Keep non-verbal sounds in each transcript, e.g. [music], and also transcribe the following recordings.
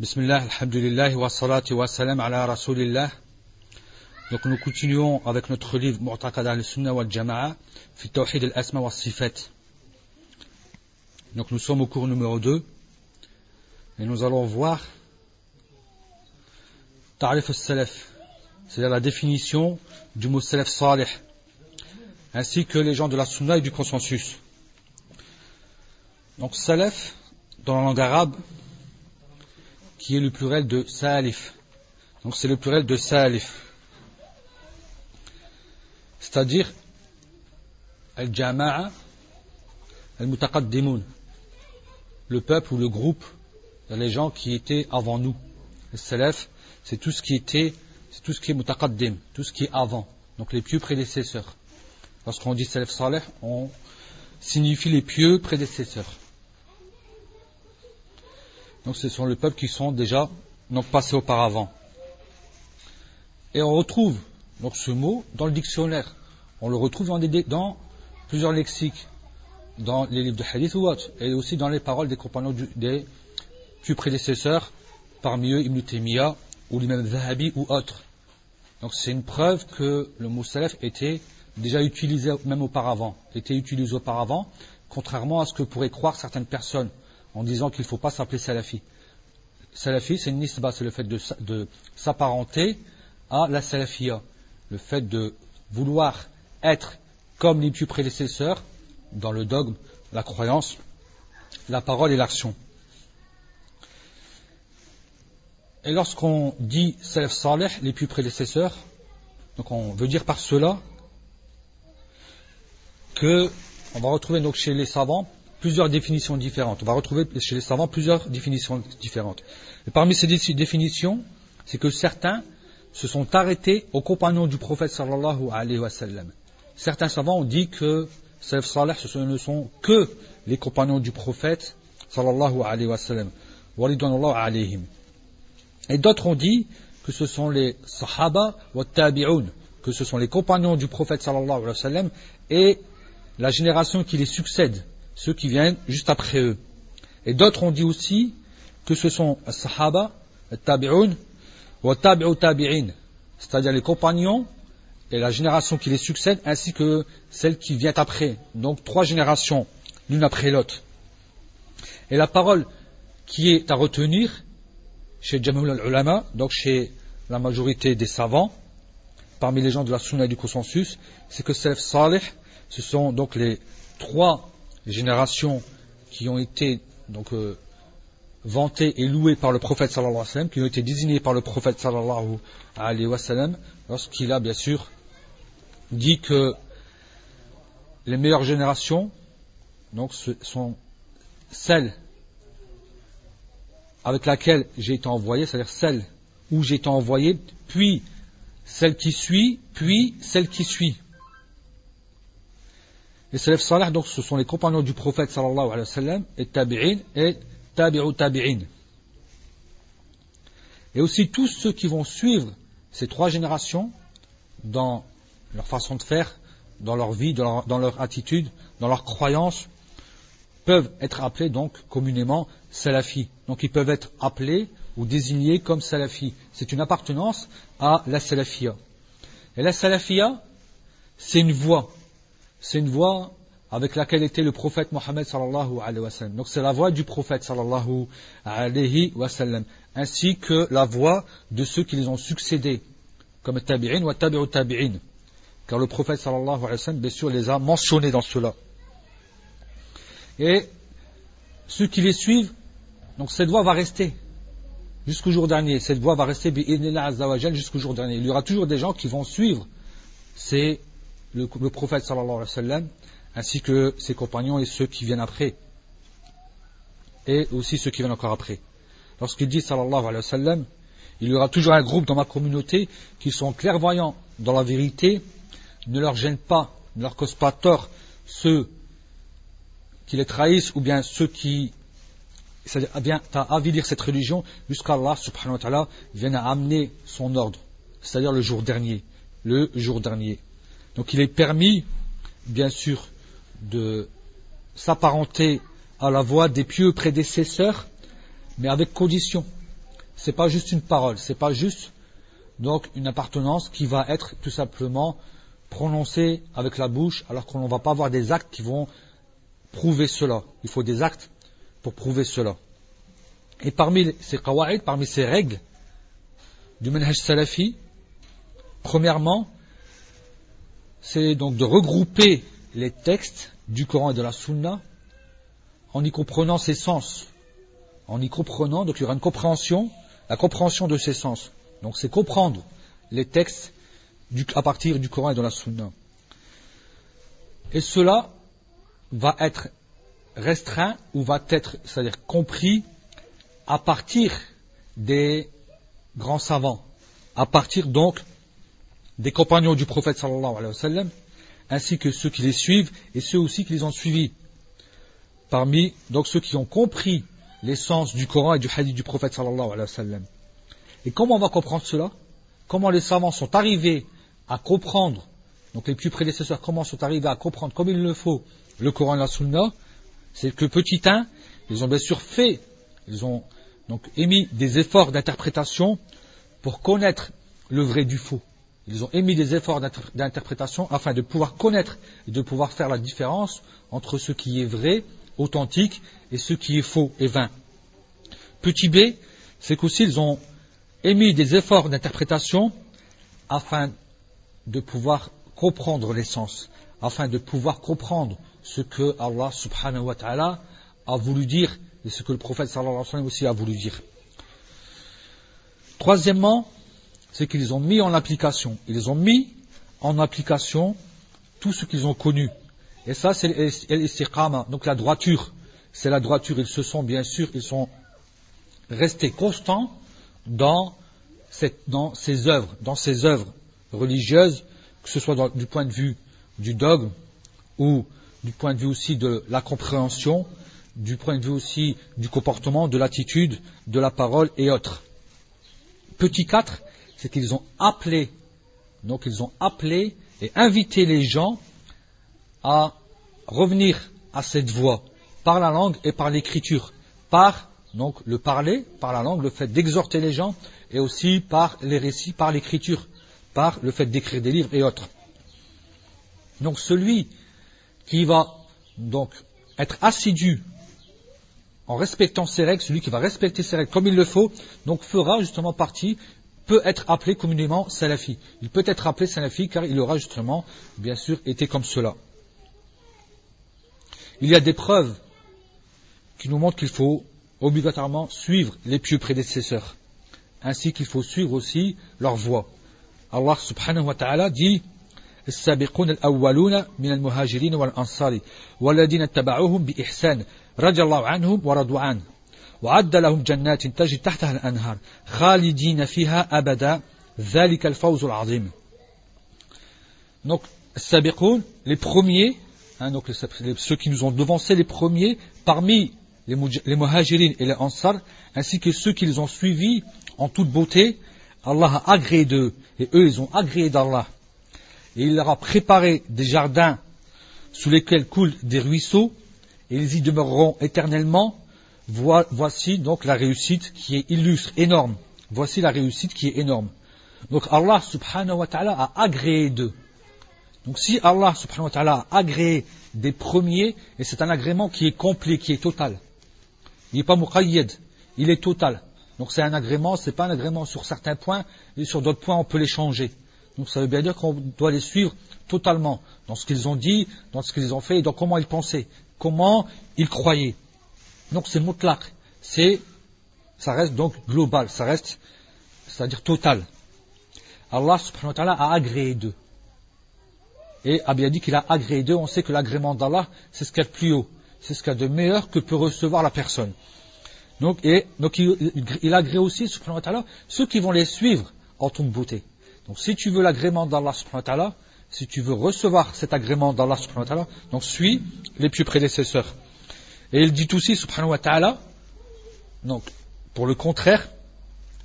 Bismillah, alhamdulillah, wa salatu wa salam ala rasulillah. Donc nous continuons avec notre livre Mu'taqad al-Sunnah wal Jama'a fi Tawhid al-Asma wa Sifat. Donc nous sommes au cours numéro 2 et nous allons voir Ta'rif al-Salaf, c'est-à-dire la définition du mot Salaf Salih, ainsi que les gens de la Sunna et du consensus. Donc Salaf, dans la langue arabe, qui est le pluriel de salif. Donc c'est le pluriel de salif. C'est-à-dire al-jama'a al-mutaqaddimun. Le peuple ou le groupe, les gens qui étaient avant nous. Le salaf, c'est tout ce qui était, c'est tout ce qui est mutaqaddim, tout ce qui est avant. Donc les pieux prédécesseurs. Lorsqu'on dit salaf salih, on signifie les pieux prédécesseurs. Donc ce sont les peuples qui sont déjà passés auparavant. Et on retrouve donc ce mot dans le dictionnaire. On le retrouve dans, plusieurs lexiques, dans les livres de hadith ou autres, et aussi dans les paroles des compagnons des plus prédécesseurs, parmi eux Ibn Taymiyyah ou l'imam Zahabi ou autres. Donc c'est une preuve que le mot salaf était déjà utilisé même auparavant, était utilisé auparavant, contrairement à ce que pourraient croire certaines personnes en disant qu'il ne faut pas s'appeler salafi. Salafi, c'est une nisba, c'est le fait de, s'apparenter à la salafia, le fait de vouloir être comme les plus prédécesseurs dans le dogme, la croyance, la parole et l'action. Et lorsqu'on dit salaf salih, les plus prédécesseurs, on veut dire par cela que on va retrouver donc chez les savants plusieurs définitions différentes. On va retrouver chez les savants plusieurs définitions différentes. Parmi ces définitions, c'est que certains se sont arrêtés aux compagnons du prophète sallallahu alayhi wa sallam. Certains savants ont dit que Salaf Salih, ce ne sont que les compagnons du prophète sallallahu alayhi wa sallam. alayhim. Et d'autres ont dit que ce sont les sahaba tabi'un, que ce sont les compagnons du prophète sallallahu alayhi wa sallam et la génération qui les succède ceux qui viennent juste après eux. Et d'autres ont dit aussi que ce sont sahaba, les tabi'un, ou tabi'u tabi'in, c'est-à-dire les compagnons et la génération qui les succède, ainsi que celle qui vient après. Donc trois générations, l'une après l'autre. Et la parole qui est à retenir chez Jamul al-Ulama, donc chez la majorité des savants, parmi les gens de la sunna du consensus, c'est que Salaf Salih, ce sont donc les trois les générations qui ont été donc euh, vantées et louées par le prophète sallallahu alayhi sallam, qui ont été désignées par le prophète sallallahu alayhi wa sallam, lorsqu'il a bien sûr dit que les meilleures générations sont celles avec laquelle j'ai été envoyé, c'est-à-dire celles où j'ai été envoyé, puis celle qui suit, puis celle qui suit. Les salaf salih, donc, ce sont les compagnons du prophète sallallahu alayhi wa et tabi'in, et tabi'u tabi'in. Et aussi tous ceux qui vont suivre ces trois générations dans leur façon de faire, dans leur vie, dans leur, attitude, dans leur croyance, peuvent être appelés donc communément salafis. Donc ils peuvent être appelés ou désignés comme salafis. C'est une appartenance à la salafia. Et la salafia, c'est une voie c'est une voix avec laquelle était le prophète Mohammed sallallahu alayhi wa sallam. Donc c'est la voix du prophète sallallahu alayhi wa sallam, ainsi que la voix de ceux qui les ont succédés, comme tabi'in ou tabi'u tabi'in. Car le prophète sallallahu alayhi wa sallam, bien sûr, les a mentionnés dans cela. Et ceux qui les suivent, donc cette voix va rester jusqu'au jour dernier. Cette voix va rester jusqu'au jour dernier. Il y aura toujours des gens qui vont suivre ces le, prophète sallallahu alayhi wa ainsi que ses compagnons et ceux qui viennent après. Et aussi ceux qui viennent encore après. Lorsqu'il dit sallallahu alayhi wa il y aura toujours un groupe dans ma communauté qui sont clairvoyants dans la vérité, ne leur gênent pas, ne leur causent pas tort ceux qui les trahissent ou bien ceux qui c'est-à-dire à avilir cette religion jusqu'à Allah subhanahu wa ta'ala vienne à amener son ordre, c'est-à-dire le jour dernier, le jour dernier. Donc il est permis, bien sûr, de s'apparenter à la voie des pieux prédécesseurs, mais avec condition. c'est pas juste une parole, c'est pas juste donc une appartenance qui va être tout simplement prononcée avec la bouche, alors qu'on ne va pas avoir des actes qui vont prouver cela. Il faut des actes pour prouver cela. Et parmi ces qawa'id, parmi ces règles du manhaj salafi, premièrement, c'est donc de regrouper les textes du Coran et de la Sunna en y comprenant ses sens. En y comprenant, donc il y aura une compréhension, la compréhension de ses sens. Donc c'est comprendre les textes à partir du Coran et de la Sunna. Et cela va être restreint ou va être, c'est-à-dire compris à partir des grands savants, à partir donc des compagnons du prophète sallallahu alayhi wa ainsi que ceux qui les suivent et ceux aussi qui les ont suivis. Parmi donc ceux qui ont compris l'essence du Coran et du hadith du prophète sallallahu alayhi wa. Et comment on va comprendre cela? Comment les savants sont arrivés à comprendre, donc les plus prédécesseurs, comment sont arrivés à comprendre comme il le faut le Coran et la Sunna? C'est que petit un, ils ont bien sûr fait, ils ont donc émis des efforts d'interprétation pour connaître le vrai du faux. Ils ont émis des efforts d'interprétation afin de pouvoir connaître et de pouvoir faire la différence entre ce qui est vrai, authentique, et ce qui est faux et vain. Petit b, c'est qu'aussi ils ont émis des efforts d'interprétation afin de pouvoir comprendre l'essence, afin de pouvoir comprendre ce que Allah subhanahu wa ta'ala a voulu dire et ce que le prophète sallallahu alayhi wa sallam aussi a voulu dire. Troisièmement, c'est qu'ils ont mis en application. Ils ont mis en application tout ce qu'ils ont connu. Et ça, c'est l'istiqama, donc la droiture. C'est la droiture. Ils se sont, bien sûr, ils sont restés constants dans, ces œuvres, dans ces œuvres religieuses, que ce soit du point de vue du dogme ou du point de vue aussi de la compréhension, du point de vue aussi du comportement, de l'attitude, de la parole et autres. Petit 4, c'est qu'ils ont appelé, et invité les gens à revenir à cette voie par la langue et par l'écriture, par le parler, par la langue, le fait d'exhorter les gens, et aussi par les récits, par l'écriture, par le fait d'écrire des livres et autres. Donc celui qui va donc être assidu en respectant ses règles, celui qui va respecter ses règles comme il le faut, donc fera justement partie peut être appelé communément salafi. Il peut être appelé salafi car il aura justement, bien sûr, été comme cela. Il y a des preuves qui nous montrent qu'il faut obligatoirement suivre les pieux prédécesseurs, ainsi qu'il faut suivre aussi leur voie. Allah subhanahu wa ta'ala dit السابقون الأولون من المهاجرين والأنصار والذين اتبعوهم بإحسان رضي الله عنهم ورضوا عنه وعد لهم جنات تجري تحتها الأنهار خالدين فيها أبدا ذلك الفوز العظيم Donc, Sabiqoun, les premiers, hein, donc les, ceux qui nous ont devancés les premiers, parmi les, les muhajirin et les ansar, ainsi que ceux qui les ont suivis en toute beauté, Allah a agréé d'eux, et eux ils ont agréé d'Allah. Et il leur a préparé des jardins sous lesquels coulent des ruisseaux, et ils y demeureront éternellement, voici donc la réussite qui est illustre, énorme. Voici la réussite qui est énorme. Donc Allah subhanahu wa ta'ala a agréé d'eux. Donc si Allah subhanahu wa ta'ala a agréé des premiers, et c'est un agrément qui est complet, qui est total. Il n'est pas muqayyad, il est total. Donc c'est un agrément, c'est pas un agrément sur certains points, et sur d'autres points on peut les changer. Donc ça veut bien dire qu'on doit les suivre totalement, dans ce qu'ils ont dit, dans ce qu'ils ont fait, et dans comment ils pensaient, comment ils croyaient. Donc c'est mutlaq, c'est, ça reste donc global, ça reste, c'est-à-dire total. Allah subhanahu wa ta'ala a agréé d'eux. Et a bien dit qu'il a agréé d'eux, on sait que l'agrément d'Allah, c'est ce qu'il y a de plus haut, c'est ce qu'il y a de meilleur que peut recevoir la personne. Donc, et, donc il, agrée aussi, subhanahu wa ta'ala, ceux qui vont les suivre en toute beauté. Donc si tu veux l'agrément d'Allah subhanahu wa ta'ala, si tu veux recevoir cet agrément d'Allah donc suis les plus prédécesseurs. Et il dit aussi, subhanahu wa ta'ala, donc, pour le contraire,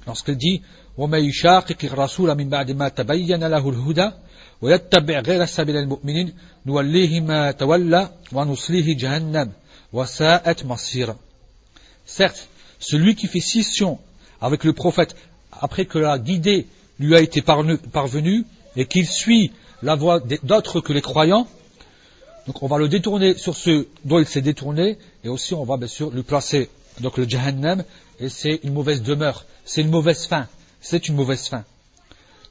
lorsqu'il dit, وَمَا يُشَاقِقِ الرَّسُولَ مِنْ بَعْدِ مَا تَبَيَّنَ لَهُ الْهُدَى وَيَتَّبِعْ غَيْرَ سَبِيلِ الْمُؤْمِنِينَ نُوَلِّهِ مَا تَوَلَّى وَنُصْلِهِ جَهَنَّمْ وَسَاءَتْ مَصِيرًا Certes, celui qui fait scission avec le prophète, après que la guidée lui a été parvenue, et qu'il suit la voie d'autres que les croyants, donc on va le détourner sur ce dont il s'est détourné, et aussi on va bien sûr lui placer donc le Jahannam, et c'est une mauvaise demeure, c'est une mauvaise fin, c'est une mauvaise fin.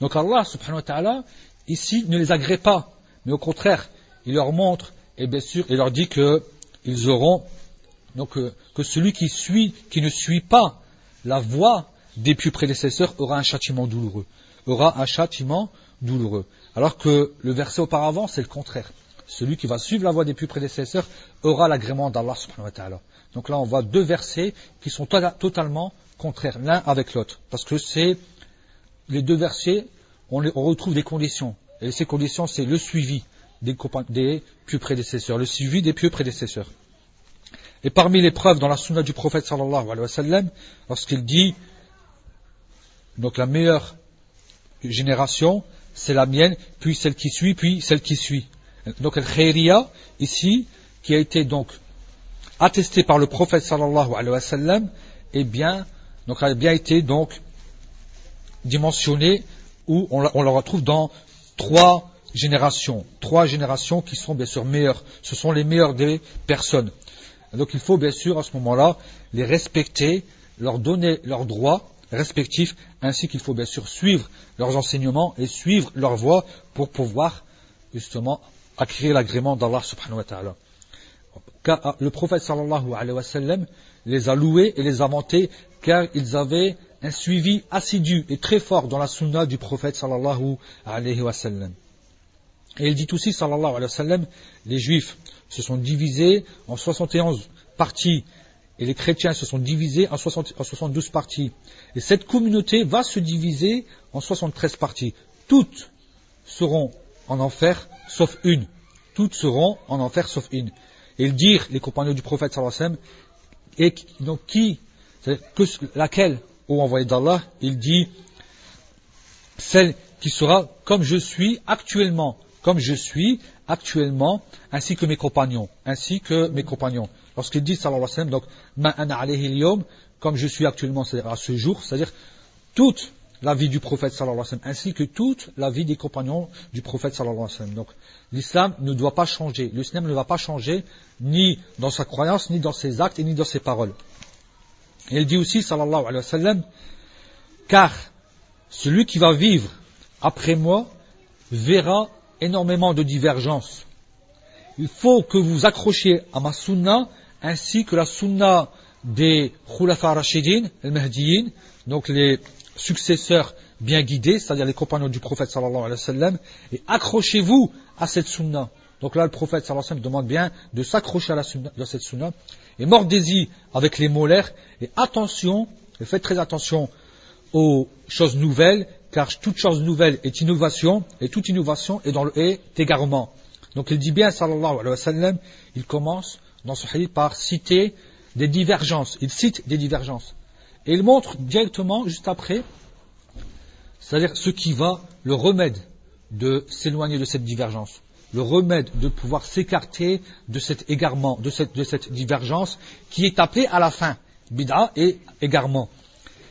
Donc Allah subhanahu wa ta'ala, ici, ne les agrée pas, mais au contraire, il leur montre, et bien sûr, il leur dit que ils auront, donc, euh, que celui qui suit, qui ne suit pas la voie des plus prédécesseurs aura un châtiment douloureux. Aura un châtiment douloureux. Alors que le verset auparavant, c'est le contraire. Celui qui va suivre la voie des plus prédécesseurs aura l'agrément d'Allah subhanahu wa ta'ala. Donc là, on voit deux versets qui sont totalement contraires l'un avec l'autre. Parce que c'est les deux versets, on, retrouve des conditions. Et ces conditions, c'est le suivi des, des prédécesseurs, le suivi des pieux prédécesseurs. Et parmi les preuves dans la sunna du prophète sallallahu alayhi wa sallam, lorsqu'il dit, donc la meilleure génération, c'est la mienne, puis celle qui suit, puis celle qui suit. Donc el khayriya, ici, qui a été donc attesté par le prophète sallallahu alayhi wa sallam, eh bien, donc a bien été donc dimensionné où on, on le retrouve dans trois générations, trois générations qui sont bien sûr meilleures. Ce sont les meilleures des personnes. Donc il faut bien sûr à ce moment-là les respecter, leur donner leurs droits respectifs, ainsi qu'il faut bien sûr suivre leurs enseignements et suivre leur voie pour pouvoir justement acquérir l'agrément d'Allah subhanahu wa ta'ala. Car le prophète sallallahu alayhi wa sallam les a loués et les a vantés car ils avaient un suivi assidu et très fort dans la sunna du prophète sallallahu alayhi wa sallam. Et il dit aussi sallallahu alayhi wa sallam, les juifs se sont divisés en 71 parties et les chrétiens se sont divisés en, 72 parties. Et cette communauté va se diviser en 73 parties. Toutes seront en enfer sauf une. Toutes seront en enfer sauf une. Et ils dirent, les compagnons du prophète sallallahu alayhi wa et donc qui, que, laquelle ô envoyé d'Allah, il dit celle qui sera comme je suis actuellement, comme je suis actuellement, ainsi que mes compagnons, ainsi que mes compagnons. Lorsqu'il dit sallallahu alayhi wa sallam, donc ma alayhi comme je suis actuellement, c'est-à-dire à ce jour, c'est-à-dire toute la vie du prophète sallallahu alayhi wa sallam, ainsi que toute la vie des compagnons du prophète sallallahu alayhi wa sallam. Donc l'islam ne doit pas changer, l'islam ne va pas changer ni dans sa croyance, ni dans ses actes, et ni dans ses paroles. Et il dit aussi, sallallahu alayhi wa sallam, car celui qui va vivre après moi verra énormément de divergences. Il faut que vous accrochiez à ma sunna ainsi que la sunna des Khulafa Rashidin, les Mahdiyin, donc les successeurs bien guidés, c'est-à-dire les compagnons du prophète sallallahu alayhi wa et accrochez-vous à cette sunna. Donc là, le prophète sallallahu alayhi wa sallam demande bien de s'accrocher à, cette sunna et mordez-y avec les molaires, et attention, et faites très attention aux choses nouvelles, car toute chose nouvelle est innovation, et toute innovation est dans le est égarement. Donc il dit bien, sallallahu alayhi wa il commence dans ce hadith par citer des divergences. Il cite des divergences. Et il montre directement, juste après, c'est-à-dire ce qui va, le remède de s'éloigner de cette divergence le remède de pouvoir s'écarter de cet égarement, de cette, divergence qui est appelée à la fin, bid'a et égarement.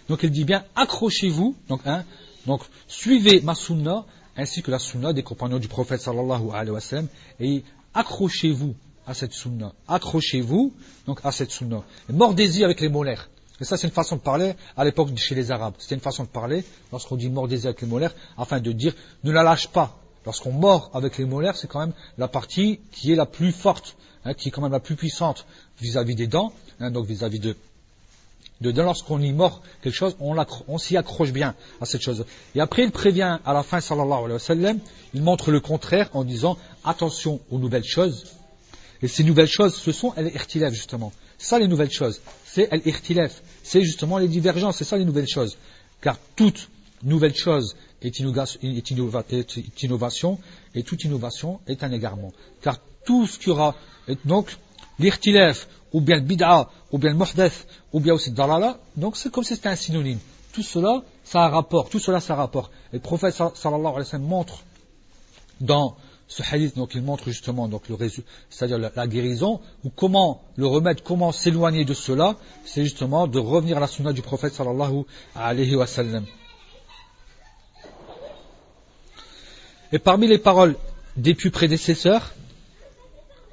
Donc il dit bien, accrochez-vous, donc, hein, donc suivez ma sunna, ainsi que la sunna des compagnons du prophète sallallahu alayhi wa sallam, et accrochez-vous à cette sunna. Accrochez-vous donc à cette sunna. Mordez-y avec les molaires. Et ça, c'est une façon de parler à l'époque chez les Arabes. C'était une façon de parler, lorsqu'on dit mordez-y avec les molaires, afin de dire ne la lâche pas. Lorsqu'on mord avec les molaires, c'est quand même la partie qui est la plus forte, hein, qui est quand même la plus puissante vis-à-vis des dents, hein, donc vis-à-vis de, de dents. Lorsqu'on y mord quelque chose, on, s'y accroche bien à cette chose. Et après, il prévient à la fin, sallallahu alayhi wa sallam, il montre le contraire en disant attention aux nouvelles choses. Et ces nouvelles choses, ce sont les irtilef justement. Ça, les nouvelles choses, c'est les irtilef. C'est justement les divergences, c'est ça les nouvelles choses. Car toute nouvelle chose est, innovation et toute innovation est un égarement. Car tout ce qui aura, donc, l'irtilef, ou bien le bid'a, ou bien le muhdef, ou bien aussi dalala, donc c'est comme si c'était un synonyme. Tout cela, ça a rapport, tout cela, ça a rapport. Et le prophète sallallahu alayhi wa sallam montre dans ce hadith, donc il montre justement donc le c'est-à-dire la, guérison, ou comment le remède, comment s'éloigner de cela, c'est justement de revenir à la sunna du prophète sallallahu alayhi wa sallam. Et parmi les paroles des plus prédécesseurs,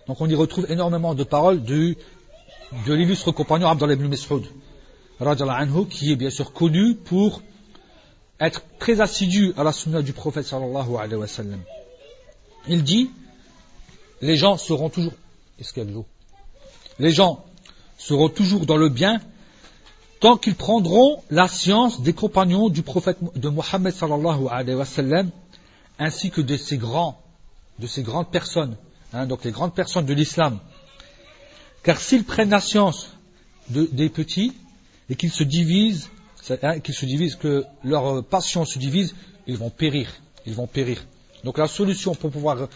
donc on y retrouve énormément de paroles de l'illustre compagnon Abdullah ibn Mas'ud, qui est bien sûr connu pour être très assidu à la sunna du prophète sallallahu alayhi wa sallam. Il dit, les gens seront toujours, Les gens seront toujours dans le bien tant qu'ils prendront la science des compagnons du prophète de Mohammed sallallahu alayhi wa sallam ainsi que de ces grands, de ces grandes personnes, hein, donc les grandes personnes de l'islam. Car s'ils prennent la science des petits et qu'ils se divisent, hein, qu'ils se divisent, que leur passion se divise, ils vont périr. Ils vont périr. Donc la solution pour pouvoir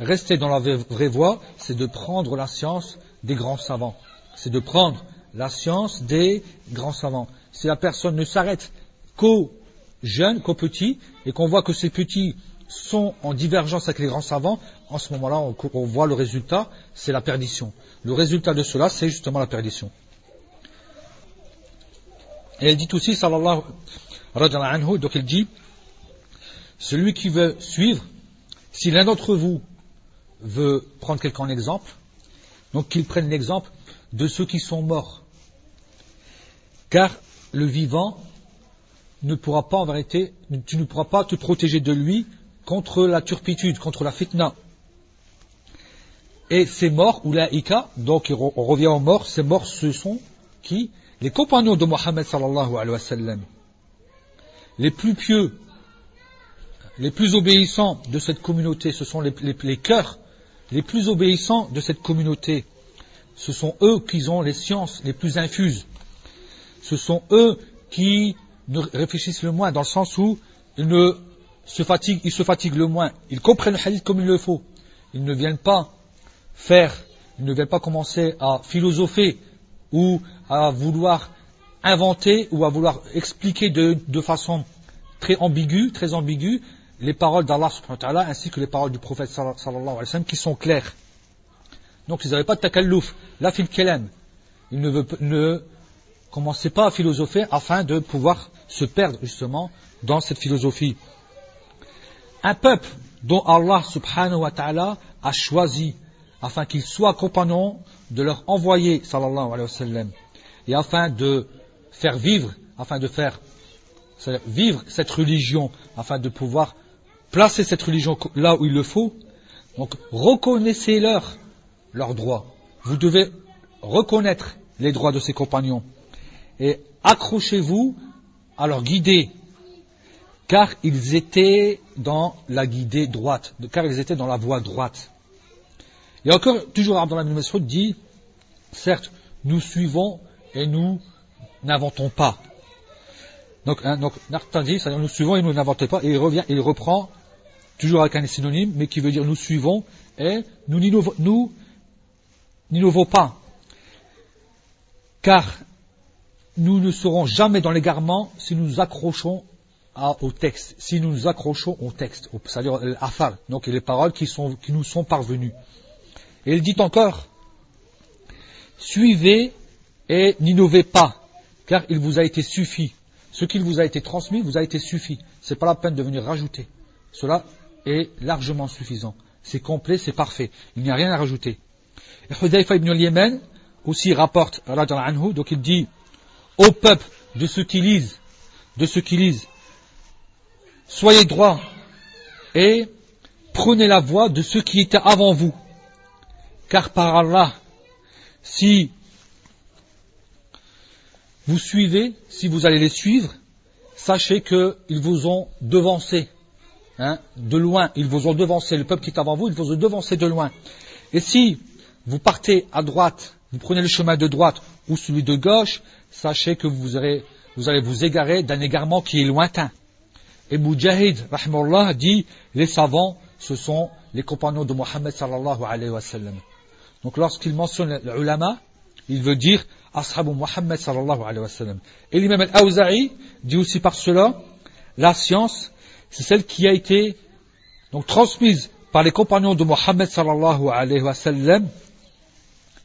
rester dans la vraie voie, c'est de prendre la science des grands savants. C'est de prendre la science des grands savants. Si la personne ne s'arrête qu'aux jeunes, qu'aux petits, et qu'on voit que ces petits sont en divergence avec les grands savants, en ce moment-là, on, voit le résultat, c'est la perdition. Le résultat de cela, c'est justement la perdition. Et elle dit aussi, sallallahu anhu, donc elle dit, celui qui veut suivre, si l'un d'entre vous veut prendre quelqu'un en exemple, donc qu'il prenne l'exemple de ceux qui sont morts. Car le vivant ne pourra pas en vérité, tu ne pourras pas te protéger de lui contre la turpitude, contre la fitna. Et ces morts, ou la ika, donc on revient aux morts, ces morts ce sont qui? Les compagnons de Mohammed sallallahu alayhi wa sallam. Les plus pieux, les plus obéissants de cette communauté, ce sont les, cœurs les plus obéissants de cette communauté. Ce sont eux qui ont les sciences les plus infuses. Ce sont eux qui ne réfléchissent le moins, dans le sens où ils ne se fatiguent, ils se fatiguent le moins. Ils comprennent le hadith comme il le faut. Ils ne viennent pas faire, ils ne viennent pas commencer à philosopher ou à vouloir inventer ou à vouloir expliquer de, de façon très ambiguë, très ambiguë, les paroles d'Allah ainsi que les paroles du prophète sallallahu qui sont claires. Donc ils n'avaient pas de takallouf, la fil kelem. Ils ne, commençaient pas à philosopher afin de pouvoir se perdre justement dans cette philosophie. Un peuple dont Allah subhanahu wa ta'ala a choisi afin qu'ils soient compagnons de leur envoyé sallallahu alayhi wa sallam et afin de faire vivre, afin de faire vivre cette religion, afin de pouvoir placer cette religion là où il le faut. Donc reconnaissez-leur leurs droits. Vous devez reconnaître les droits de ces compagnons et accrochez-vous à leur guider car ils étaient dans la guidée droite, car ils étaient dans la voie droite. Et encore, toujours Abdullah ibn dit, certes, nous suivons et nous n'inventons pas. Donc, hein, donc c'est-à-dire nous suivons et nous n'inventons pas, et il revient, il reprend, toujours avec un synonyme, mais qui veut dire nous suivons et nous n'innovons pas. Car nous ne serons jamais dans l'égarement si nous nous accrochons au texte, si nous nous accrochons au texte, c'est-à-dire l'afal, donc les paroles qui nous sont parvenues. Et il dit encore, suivez et n'innovez pas, car il vous a été suffi. Ce qu'il vous a été transmis vous a été suffi. Ce n'est pas la peine de venir rajouter. Cela est largement suffisant. C'est complet, c'est parfait. Il n'y a rien à rajouter. Et ibn al-Yemen aussi rapporte, anhu, donc il dit, au peuple de ceux qui lisent, de ceux qui lisent, soyez droits et prenez la voie de ceux qui étaient avant vous. Car par Allah, si vous suivez, si vous allez les suivre, sachez qu'ils vous ont devancé. Hein, de loin, ils vous ont devancé. Le peuple qui est avant vous, ils vous ont devancé de loin. Et si vous partez à droite, vous prenez le chemin de droite ou celui de gauche, sachez que vous, allez vous égarer d'un égarement qui est lointain. Et Mujahid, rahmallah, dit, les savants, ce sont les compagnons de Mohammed sallallahu alayhi wa sallam. Donc lorsqu'il mentionne l'ulama, il veut dire ashabu Muhammad sallallahu alayhi wa sallam. Et l'imam al-Awza'i dit aussi par cela, la science, c'est celle qui a été transmise par les compagnons de Mohammed sallallahu alayhi wa sallam.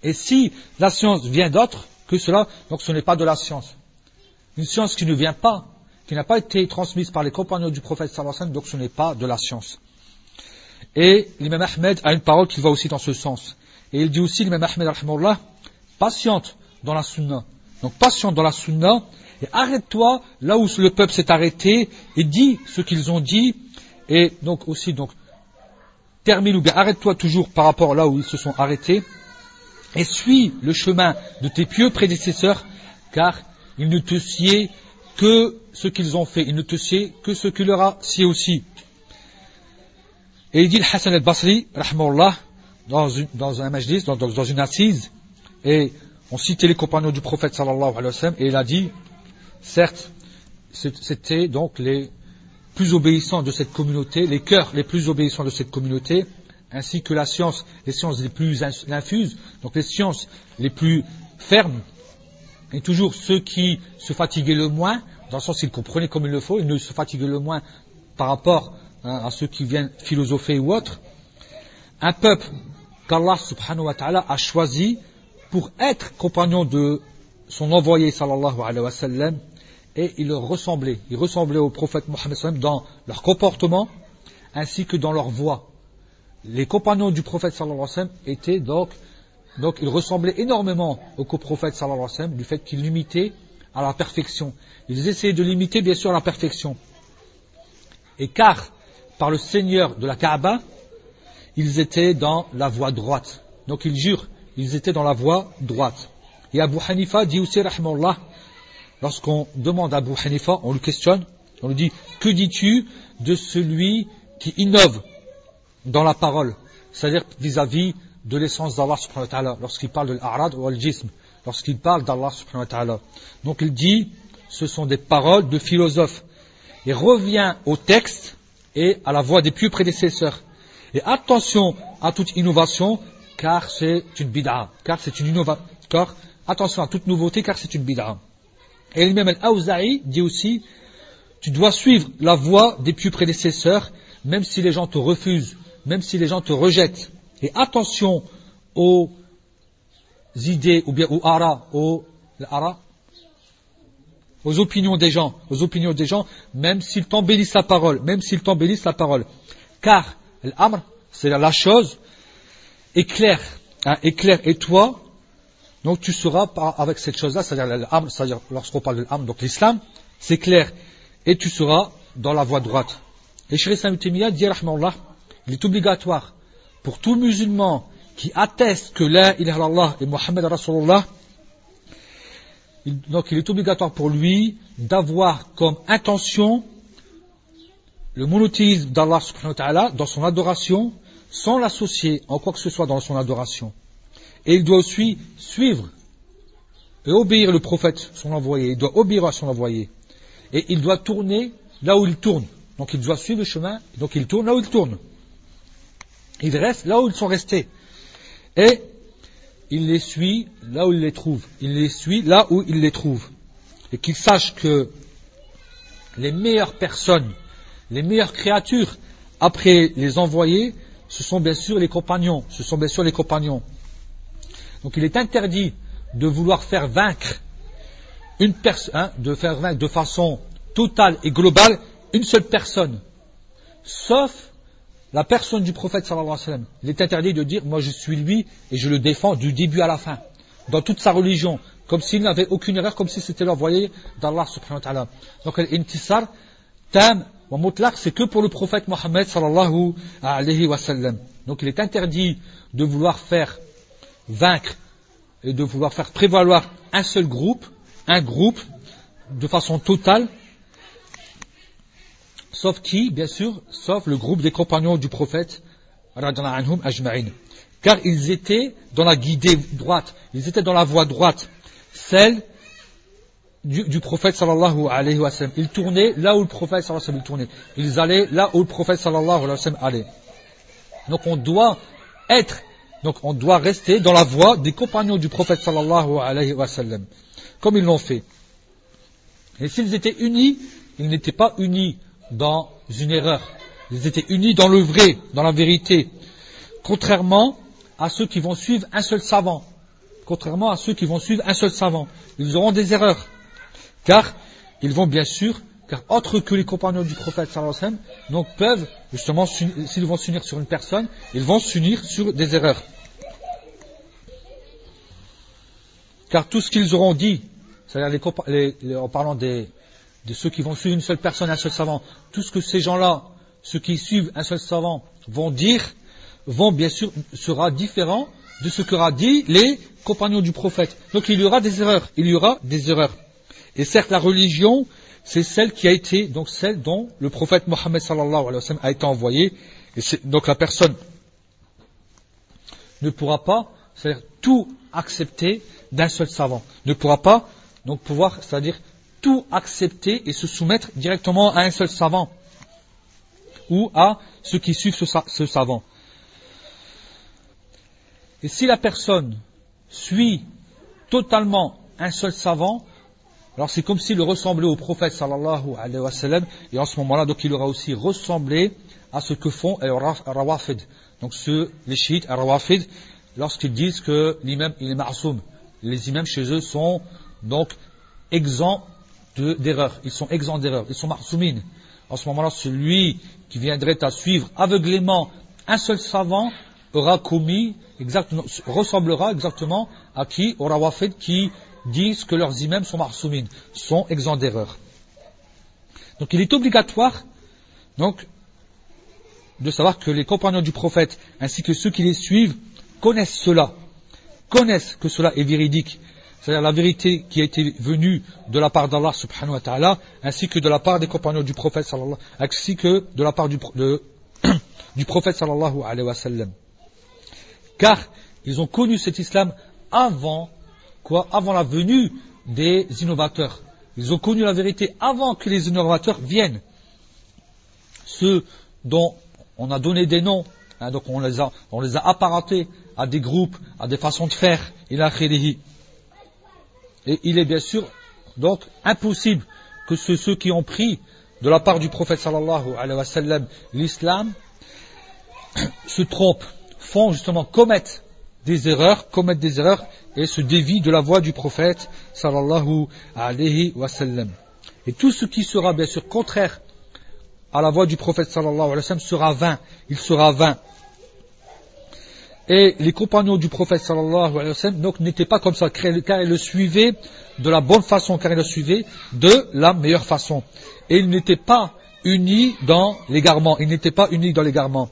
Et si la science vient d'autre que cela, donc ce n'est pas de la science. Une science qui ne vient pas, qui n'a pas été transmise par les compagnons du prophète sallallahu alayhi wa sallam, donc ce n'est pas de la science. Et l'imam Ahmed a une parole qui va aussi dans ce sens. Et il dit aussi, l'imam Ahmed, patiente dans la sunna. Donc patiente dans la sunna, et arrête-toi là où le peuple s'est arrêté, et dis ce qu'ils ont dit, et donc aussi, donc, termine ou bien arrête-toi toujours par rapport là où ils se sont arrêtés, et suis le chemin de tes pieux prédécesseurs, car ils ne te sied que ce qu'ils ont fait, ils ne te sied que ce qu'il leur a sied aussi. Et il dit le Hassan al-Basri, dans, dans un majlis, dans, dans, une assise, et on citait les compagnons du prophète sallallahu alayhi wa sallam, et il a dit, certes, c'était donc les plus obéissants de cette communauté, les cœurs les plus obéissants de cette communauté, ainsi que la science, les sciences les plus infuses, donc les sciences les plus fermes, et toujours ceux qui se fatiguaient le moins, dans le sens qu'ils comprenaient comme il le faut, ils ne se fatiguaient le moins par rapport Hein, à ceux qui viennent philosopher ou autre, un peuple qu'Allah subhanahu wa ta'ala a choisi pour être compagnon de son envoyé sallallahu alayhi wa sallam et il leur ressemblait. Ils ressemblaient au prophète Mohammed dans leur comportement ainsi que dans leur voix. Les compagnons du prophète sallallahu étaient donc, donc ils ressemblaient énormément au prophète sallallahu du fait qu'ils l'imitaient à la perfection. Ils essayaient de l'imiter bien sûr à la perfection. Et car par le Seigneur de la Kaaba, ils étaient dans la voie droite. Donc ils jurent, ils étaient dans la voie droite. Et Abu Hanifa dit aussi, rahmallah, lorsqu'on demande à Abu Hanifa, on lui questionne, on lui dit, que dis-tu de celui qui innove dans la parole, c'est-à-dire vis-à-vis de l'essence d'Allah subhanahu wa ta'ala, lorsqu'il parle de l'arad ou al-jism, lorsqu'il parle d'Allah subhanahu wa ta'ala. Donc il dit, ce sont des paroles de philosophes. Et revient au texte, et à la voix des pieux prédécesseurs. Et attention à toute innovation, car c'est une bid'a. Car c'est une innovation. Attention à toute nouveauté, car c'est une bid'a. Et même Al-Awza'i dit aussi, tu dois suivre la voie des pieux prédécesseurs, même si les gens te refusent, même si les gens te rejettent. Et attention aux idées, ou bien aux ara, aux, aux opinions des gens, aux opinions des gens, même s'ils t'embellissent la parole, même s'ils t'embellissent la parole. Car l'amr, c'est la chose, éclaire, hein, éclaire, et toi, donc tu seras avec cette chose-là, c'est-à-dire l'amr, c'est-à-dire lorsqu'on parle de l'amr, donc l'islam, c'est clair, et tu seras dans la voie droite. Et Shri Samutimiya dit, il est obligatoire pour tout musulman qui atteste que la ilaha illallah et Muhammad Rasulullah, donc il est obligatoire pour lui d'avoir comme intention le monothéisme d'Allah dans son adoration sans l'associer en quoi que ce soit dans son adoration. Et il doit aussi suivre et obéir le prophète, son envoyé. Il doit obéir à son envoyé. Et il doit tourner là où il tourne. Donc il doit suivre le chemin, donc il tourne là où il tourne. Il reste là où ils sont restés. Et il les suit là où il les trouve. Il les suit là où il les trouve. Et qu'il sache que les meilleures personnes, les meilleures créatures, après les envoyés, ce sont bien sûr les compagnons. Ce sont bien sûr les compagnons. Donc il est interdit de vouloir faire vaincre une personne, hein, de façon totale et globale une seule personne. Sauf la personne du prophète sallallahu alayhi wa sallam. Il est interdit de dire, moi je suis lui et je le défends du début à la fin, dans toute sa religion, comme s'il n'avait aucune erreur, comme si c'était l'envoyé d'Allah subhanahu wa ta'ala. Donc l'intisar, tam, c'est que pour le prophète Mohammed sallallahu alayhi wa sallam. Donc il est interdit de vouloir faire vaincre et de vouloir faire prévaloir un seul groupe, un groupe, de façon totale, Sauf qui, bien sûr, sauf le groupe des compagnons du prophète, car ils étaient dans la guidée droite, ils étaient dans la voie droite, celle du, prophète sallallahu alayhi wa sallam. Ils tournaient là où le prophète sallallahu alayhi wa sallam tournait. Ils allaient là où le prophète sallallahu alayhi wa allait. Donc on doit être, donc on doit rester dans la voie des compagnons du prophète sallallahu alayhi wa sallam, comme ils l'ont fait. Et s'ils étaient unis, ils n'étaient pas unis dans une erreur. Ils étaient unis dans le vrai, dans la vérité. Contrairement à ceux qui vont suivre un seul savant. Contrairement à ceux qui vont suivre un seul savant. Ils auront des erreurs. Car ils vont bien sûr, car autres que les compagnons du prophète sallallahu donc peuvent, justement, s'ils vont s'unir sur une personne, ils vont s'unir sur des erreurs. Car tout ce qu'ils auront dit, c'est-à-dire en parlant de ceux qui vont suivre une seule personne, un seul savant, tout ce que ces gens-là, ceux qui suivent un seul savant, vont dire, bien sûr, sera différent de ce qu'aura dit les compagnons du prophète. Donc il y aura des erreurs, il y aura des erreurs. Et certes, la religion, c'est celle qui a été, donc celle dont le prophète Mohammed sallallahu alayhi wa sallam a été envoyé. Et donc la personne ne pourra pas, tout accepter d'un seul savant. Ne pourra pas donc pouvoir, c'est-à-dire tout accepter et se soumettre directement à un seul savant ou à ceux qui suivent ce, savant. Et si la personne suit totalement un seul savant, alors c'est comme s'il ressemblait au prophète sallallahu alayhi wa sallam, et en ce moment-là, donc il aura aussi ressemblé à ce que font les rawafid. Donc ceux, les chiites, rawafid, lorsqu'ils disent que l'imam il est ma'soum, les imams chez eux sont donc exempts d'erreur. ils sont exempts d'erreur. Ils sont marsoumines. En ce moment-là, celui qui viendrait à suivre aveuglément un seul savant aura commis exactement, ressemblera exactement à qui? Au rawafid qui disent que leurs imams sont marsoumines, sont exempts d'erreur. Donc il est obligatoire donc, de savoir que les compagnons du prophète ainsi que ceux qui les suivent connaissent cela, connaissent que cela est véridique, c'est-à-dire la vérité qui a été venue de la part d'Allah subhanahu wa ta'ala, ainsi que de la part des compagnons du prophète ainsi que de la part du, [coughs] prophète wa. Car ils ont connu cet islam avant, quoi, avant la venue des innovateurs. Ils ont connu la vérité avant que les innovateurs viennent. Ceux dont on a donné des noms, hein, donc on les a, on apparentés à des groupes, à des façons de faire, il a Et il est bien sûr donc impossible que ceux, qui ont pris de la part du prophète sallallahu alayhi wa sallam l'islam [coughs] se trompent, font justement, commettent des erreurs, commettent des erreurs et se dévient de la voie du prophète sallallahu. Et tout ce qui sera bien sûr contraire à la voie du prophète sallallahu sera vain, il sera vain. Et les compagnons du prophète sallallahu alayhi wa sallam donc n'étaient pas comme ça, car ils le suivaient de la bonne façon, car ils le suivaient de la meilleure façon. Et ils n'étaient pas unis dans l'égarement, ils n'étaient pas unis dans l'égarement.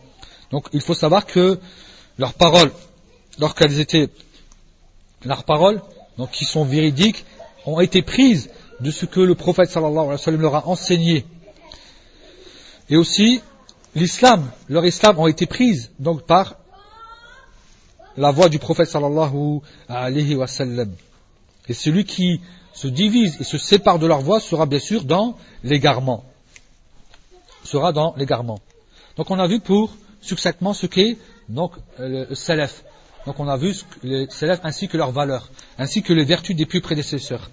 Donc il faut savoir que leurs paroles, lorsqu'elles étaient, leurs paroles, donc qui sont véridiques, ont été prises de ce que le prophète sallallahu alayhi wa leur a enseigné. Et aussi, l'islam, leur islam ont été prises donc par la voix du prophète sallallahu alayhi wa. Et celui qui se divise et se sépare de leur voix sera bien sûr dans l'égarement. Sera dans l'égarement. Donc on a vu pour succinctement ce qu'est donc le salaf. Donc on a vu les salaf ainsi que leurs valeurs, ainsi que les vertus des plus prédécesseurs.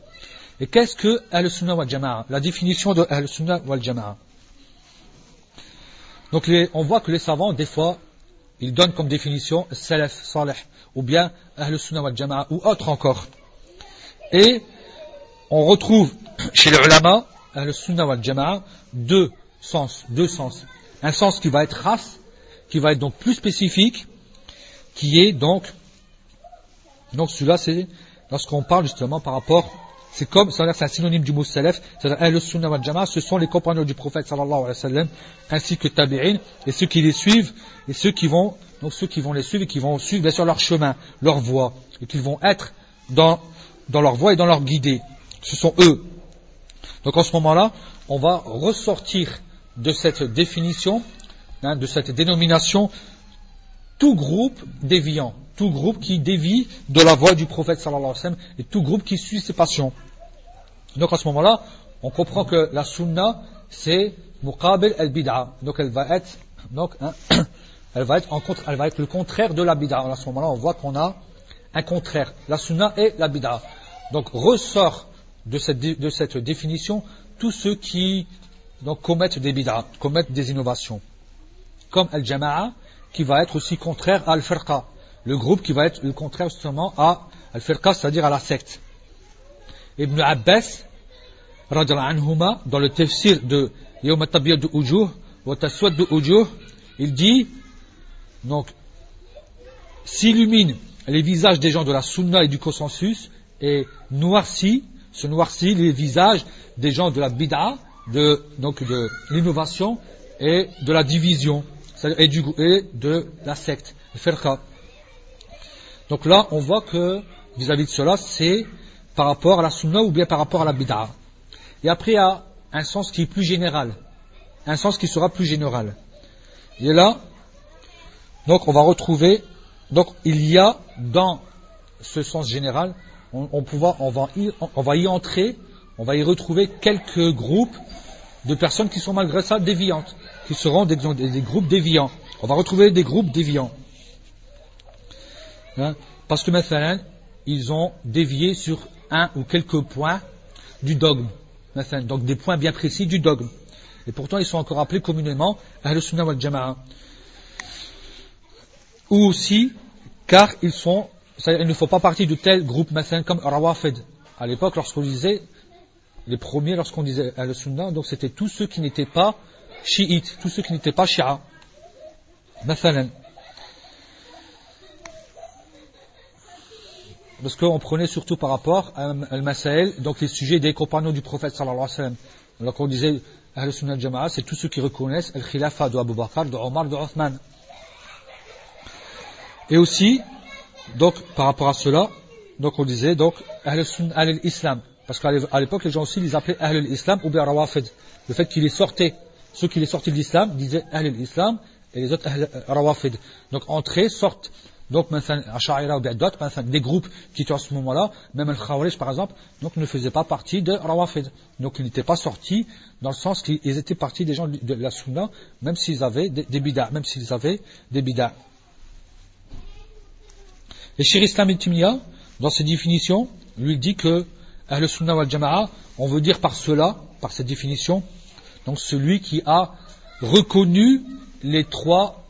Et qu'est-ce que Al-Sunnah wal Jama'a? La définition de Al-Sunnah wal Jama'a. Donc on voit que les savants, des fois, il donne comme définition salaf salih ou bien ahl sunnah wal jama'a ou autre encore. Et on retrouve chez les ulama ahl sunnah wal jama'a deux sens, deux sens. Un sens qui va être race, qui va être donc plus spécifique, qui est donc donc celui-là c'est lorsqu'on parle justement par rapport c'est comme, c'est un synonyme du mot salaf, c'est-à-dire le sunnah ce sont les compagnons du prophète sallallahu ainsi que tabi'in, et ceux qui les suivent, et ceux qui vont, donc ceux qui vont les suivre et qui vont suivre bien sûr leur chemin, leur voie, et qui vont être dans, dans leur voie et dans leur guidée. Ce sont eux. Donc en ce moment-là, on va ressortir de cette définition, hein, de cette dénomination, tout groupe déviant, tout groupe qui dévie de la voie du prophète sallallahu alayhi wa sallam, et tout groupe qui suit ses passions. Donc à ce moment-là, on comprend que la sunna, c'est muqabil al-bid'a. Donc elle va être, donc, hein, [coughs] elle va être en contre, elle va être le contraire de la bid'a. À ce moment-là, on voit qu'on a un contraire. La sunna et la bid'a. Donc ressort de cette, de cette définition tous ceux qui donc, commettent des bid'a, commettent des innovations. comme Al-Jama'a, qui va être aussi contraire à Al-Firqa. Le groupe qui va être le contraire justement à Al-Firqa, c'est-à-dire à la secte. Ibn Abbas, anhuma, dans le tafsir de Yawm de Ujuh, de Ujuh, il dit, donc, s'illumine les visages des gens de la sunna et du consensus et noircit, se noircit les visages des gens de la bid'a, donc de l'innovation et de la division, et, de la secte, le Donc là, on voit que vis-à-vis de cela, c'est par rapport à la sunna ou bien par rapport à la bid'a. Et après, il y a un sens qui est plus général, un sens qui sera plus général. Et là, donc on va retrouver, donc il y a dans ce sens général, on, va, on va y entrer, on va y retrouver quelques groupes de personnes qui sont malgré ça déviantes, qui seront des, groupes déviants. On va retrouver des groupes déviants. Hein? Parce que maintenant, ils ont dévié sur un ou quelques points du dogme. Donc des points bien précis du dogme. Et pourtant, ils sont encore appelés communément Ahl-Sunnah wal Jama'a. Ou aussi, car ils sont, ne font pas partie de tel groupe comme Rawafid. À l'époque, lorsqu'on disait les premiers, lorsqu'on disait Al-Sunnah, donc c'était tous ceux qui n'étaient pas chiites, tous ceux qui n'étaient pas shia. Parce qu'on prenait surtout par rapport à Al-Masail, donc les sujets des compagnons du prophète sallallahu alayhi wa sallam. Donc on disait Al-Sunnah Jama'a, c'est tous ceux qui reconnaissent Al-Khilafa de Abu Bakr, de Omar, de Othman. Et aussi, donc par rapport à cela, donc on disait donc Al-Sunnah al-Islam. Parce qu'à l'époque, les gens aussi les appelaient Ahl al-Islam ou bien Rawafid. Le fait qu'il est sorti, ceux qui les sortis de l'islam disaient Ahl al-Islam et les autres Ahl Rawafid. Donc entrée, sortent. Donc Ash'aira ou des groupes qui étaient à ce moment-là, même Al-Khawarij par exemple, donc ne faisaient pas partie de Rawafid. Donc ils n'étaient pas sortis dans le sens qu'ils étaient partis des gens de la Sunna, même s'ils avaient des, des même s'ils avaient des bid'ah. Et Shir Islam Timia, dans ses définitions, lui dit que Ahl Sunnah wal Jama'a, on veut dire par cela, par cette définition, donc celui qui a reconnu les trois,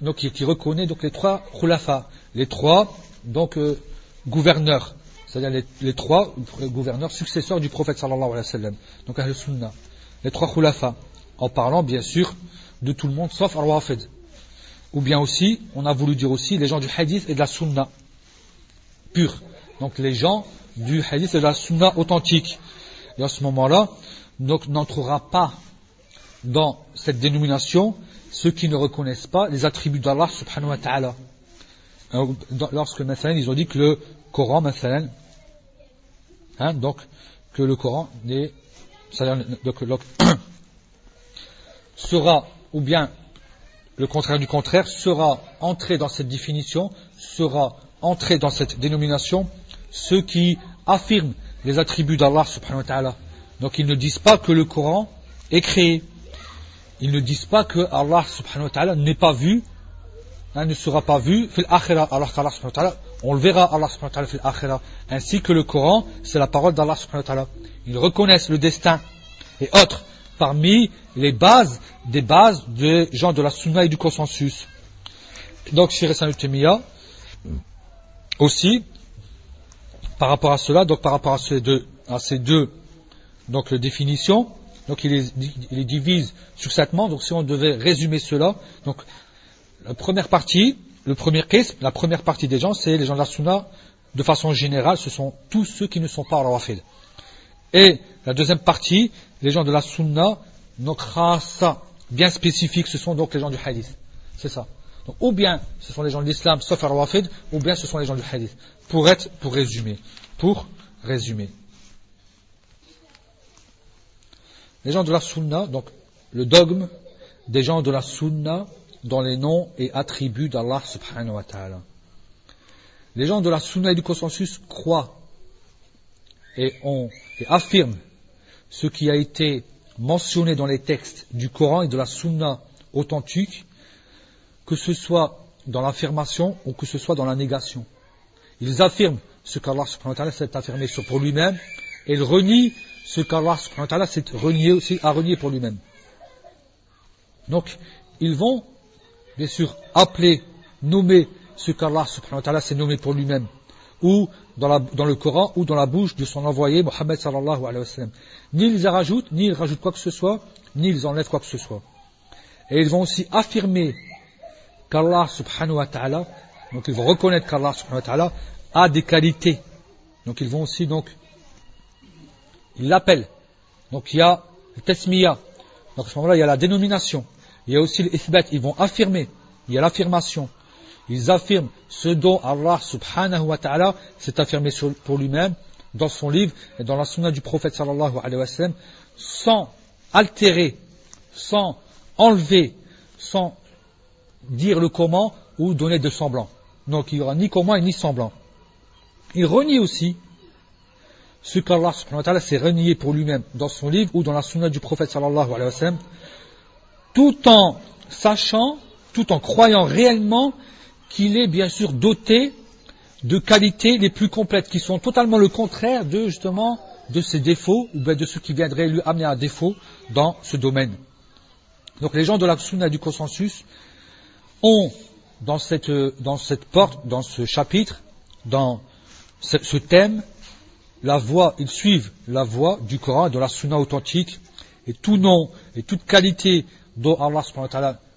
donc qui, reconnaît donc les trois khulafa, les trois donc euh, gouverneurs, c'est-à-dire les, trois gouverneurs successeurs du prophète sallallahu alayhi wa sallam, donc Ahl Sunnah, les trois khulafa, en parlant bien sûr de tout le monde sauf Ar-Wafid. Ou bien aussi, on a voulu dire aussi les gens du hadith et de la sunna pure. Donc les gens du hadith et de la sunna authentique. Et à ce moment-là, n'entrera pas dans cette dénomination ceux qui ne reconnaissent pas les attributs d'Allah subhanahu wa ta'ala. Lorsque ils ont dit que le Coran hein, donc que le Coran [coughs] sera, ou bien le contraire du contraire, sera entré dans cette définition, sera entré dans cette dénomination ceux qui affirment les attributs d'Allah subhanahu wa ta'ala. Donc ils ne disent pas que le Coran est créé. Ils ne disent pas que Allah subhanahu wa ta'ala n'est pas vu, hein, ne sera pas vu subhanahu wa ta'ala, on le verra Allah subhanahu wa ta'ala. Ainsi que le Coran, c'est la parole d'Allah subhanahu wa ta'ala. Ils reconnaissent le destin et autres parmi les bases des bases des gens de la sunna et du consensus. Donc, Shir Temiya, aussi, par rapport à cela, donc par rapport à ces deux, à ces deux définitions, donc il les, divise succinctement. Donc si on devait résumer cela, la première partie, premier la première partie des gens, c'est les gens de la sunna, de façon générale, ce sont tous ceux qui ne sont pas rawafid. Et la deuxième partie, les gens de la sunna, donc khasa, bien spécifique, ce sont donc les gens du hadith. C'est ça. Ou bien ce sont les gens de l'islam, sauf al-wafid, ou bien ce sont les gens du hadith. Pour être, pour résumer. Pour résumer. Les gens de la sunna, donc le dogme des gens de la sunna dans les noms et attributs d'Allah subhanahu wa ta'ala. Les gens de la sunna et du consensus croient et, affirment ce qui a été mentionné dans les textes du Coran et de la sunna authentique que ce soit dans l'affirmation ou que ce soit dans la négation. Ils affirment ce qu'Allah s'est affirmé pour lui-même et ils renient ce qu'Allah s'est renié aussi à pour lui-même. Donc, ils vont bien sûr, appeler, nommer ce qu'Allah subhanahu wa ta'ala s'est nommé pour lui-même, ou dans, le Coran, ou dans la bouche de son envoyé, Mohammed sallallahu alayhi wa sallam. Ni ils rajoutent, ni ils rajoutent quoi que ce soit, ni ils enlèvent quoi que ce soit. Et ils vont aussi affirmer qu'Allah subhanahu wa ta'ala, donc ils vont reconnaître qu'Allah subhanahu wa ta'ala a des qualités. Donc ils vont aussi donc, ils l'appellent. Donc il y a le tasmiya. Donc à ce moment-là, il y a la dénomination. Il y a aussi l'ithbat. Ils vont affirmer. Il y a l'affirmation. Ils affirment ce dont Allah subhanahu wa ta'ala s'est affirmé pour lui-même dans son livre et dans la sunna du prophète sallallahu alayhi wa sallam sans altérer, sans enlever, sans dire le comment ou donner de semblant. Donc il n'y aura ni comment et ni semblant. Il renie aussi ce qu'Allah subhanahu s'est renié pour lui-même dans son livre ou dans la sunna du prophète sallallahu alayhi wa sallam, tout en sachant, tout en croyant réellement qu'il est bien sûr doté de qualités les plus complètes, qui sont totalement le contraire de justement de ses défauts ou bien de ce qui viendrait lui amener un défaut dans ce domaine. Donc les gens de la sunna du consensus ont dans cette, dans cette porte, dans ce chapitre, dans ce, thème, la voie, ils suivent la voie du Coran, de la sunna authentique, et tout nom et toute qualité dont Allah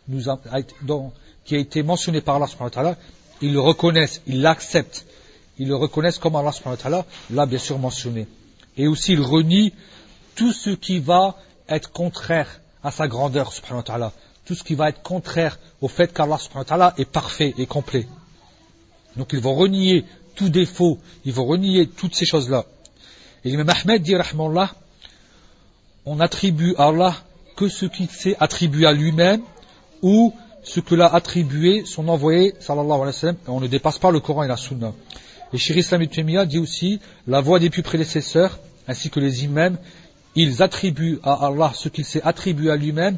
nous a, qui a été mentionné par Allah ils le reconnaissent, ils l'acceptent, ils le reconnaissent comme Allah l'a bien sûr mentionné. Et aussi ils renient tout ce qui va être contraire à sa grandeur tout ce qui va être contraire au fait qu'Allah est parfait et complet. Donc ils vont renier tout défaut, ils vont renier toutes ces choses-là. Et l'imam Ahmed dit, on attribue à Allah que ce qu'il s'est attribué à lui-même ou ce que l'a attribué son envoyé, sallallahu alayhi wa sallam, et on ne dépasse pas le Coran et la Sunna. Et Shir Islam dit aussi, la voix des plus prédécesseurs, ainsi que les imams, ils attribuent à Allah ce qu'il s'est attribué à lui-même,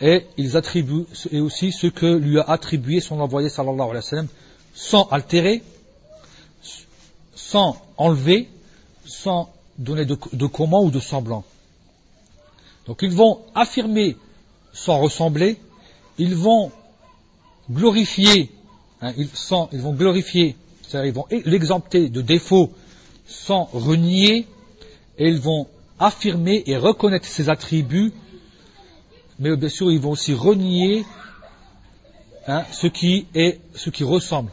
et ils attribuent et aussi ce que lui a attribué son envoyé sallallahu alayhi wa sans altérer, sans enlever, sans donner de, comment ou de semblant. Donc ils vont affirmer sans ressembler, ils vont glorifier, hein, ils, ils, vont glorifier, c'est-à-dire ils vont l'exempter de défauts sans renier, et ils vont affirmer et reconnaître ses attributs, mais bien sûr ils vont aussi renier hein, ce qui est, ce qui ressemble.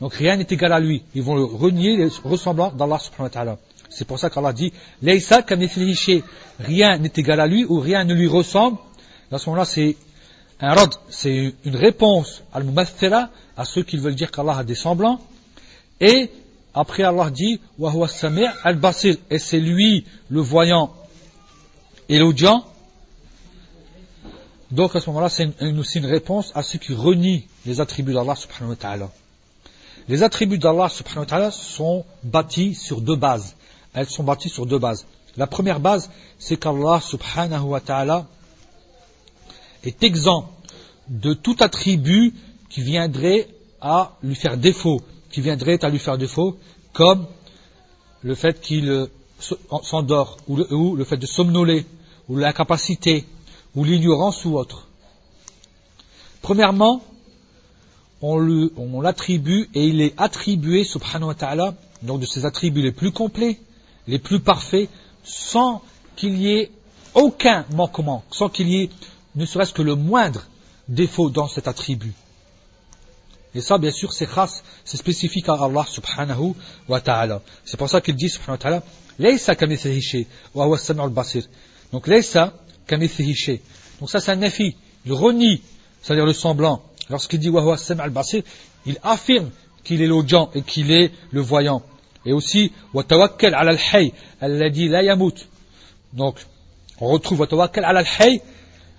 Donc rien n'est égal à lui. Ils vont le renier les ressemblants d'Allah subhanahu wa ta'ala. C'est pour ça qu'Allah dit rien n'est égal à lui ou rien ne lui ressemble. À ce moment-là, c'est un rod, c'est une réponse al à ceux qui veulent dire qu'Allah a des semblants. Et après Allah dit al-basir et c'est lui le voyant et l'audient. Donc à ce moment-là, c'est aussi une réponse à ceux qui renient les attributs d'Allah subhanahu wa. Les attributs d'Allah subhanahu wa sont bâtis sur deux bases elles sont bâties sur deux bases. La première base, c'est qu'Allah subhanahu wa ta'ala est exempt de tout attribut qui viendrait à lui faire défaut, qui viendrait à lui faire défaut, comme le fait qu'il euh, s'endort, ou le, fait de somnoler, ou l'incapacité, ou l'ignorance ou autre. Premièrement, on l'attribue et il est attribué, subhanahu wa ta'ala, donc de ses attributs les plus complets, les plus parfaits, sans qu'il y ait aucun manquement, sans qu'il y ait ne serait-ce que le moindre défaut dans cet attribut. Et ça, bien sûr, c'est khas, c'est spécifique à Allah subhanahu wa ta'ala. C'est pour ça qu'il dit subhanahu wa ta'ala, Laysa wa huwa al-basir. Donc, Laysa kamithlihi Donc ça, c'est un nafi. Il renie, c'est-à-dire le semblant. Lorsqu'il dit wa huwa al-basir, il affirme qu'il est l'audient et qu'il est le voyant. Et aussi, وَتَوَكَّلْ عَلَى الْحَيْ الَّذِي لَا يَمُوتُ Donc, on retrouve وَتَوَكَّلْ عَلى الْحَيْ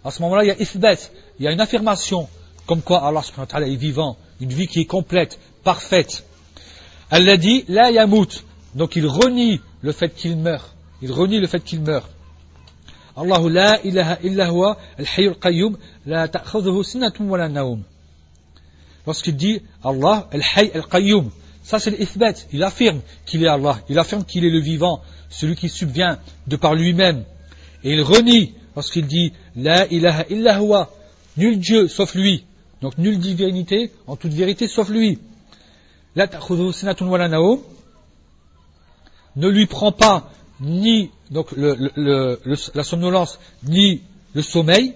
À ce moment-là, il y a ithbat, il y a une affirmation, comme quoi Allah subhanahu wa ta'ala est vivant, une vie qui est complète, parfaite. الَّذِي لَا يَمُوتُ Donc il renie le fait qu'il meurt. Il renie le fait qu'il meurt. Allah la ilaha illa huwa al-hayy al-qayyum la ta'khudhuhu sinatun wa la nawm. Lorsqu'il dit Allah al-hayy al-qayyum, ça, c'est l'ithbat. Il affirme qu'il est Allah. Il affirme qu'il est le vivant, celui qui subvient de par lui-même. Et il renie lorsqu'il dit La ilaha illa huwa, nul Dieu sauf lui. Donc nulle divinité en toute vérité sauf lui. La ne lui prend pas ni la somnolence ni le sommeil.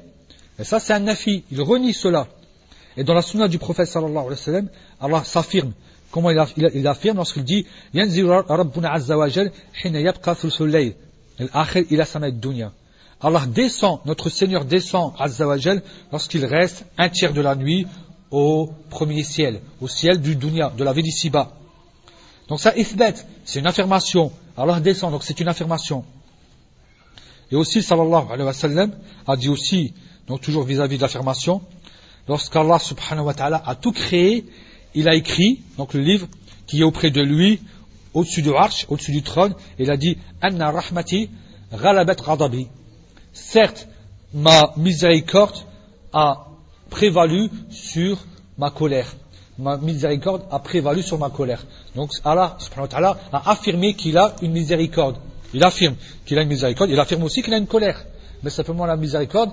Et ça c'est un nafi, il renie cela. Et dans la sunna du prophète sallallahu alayhi wa sallam, Allah s'affirme. Comment il, affirme lorsqu'il dit Allah descend, notre Seigneur descend lorsqu'il reste un tiers de la nuit au premier ciel, au ciel du dunya, de la vie. Donc ça, ithbat, c'est une affirmation. Allah descend, donc c'est une affirmation. Et aussi, sallallahu alayhi wa sallam, a dit aussi, donc toujours vis-à-vis de l'affirmation, lorsqu'Allah subhanahu wa ta'ala a tout créé, il a écrit, donc le livre, qui est auprès de lui, au-dessus du arche, au-dessus du trône, il a dit, Anna rahmati ghalabat ghadabi. Certes, ma miséricorde a prévalu sur ma colère. Ma miséricorde a prévalu sur ma colère. Donc Allah a affirmé qu'il a une miséricorde. Il affirme qu'il a une miséricorde, il affirme aussi qu'il a une colère. Mais simplement la miséricorde,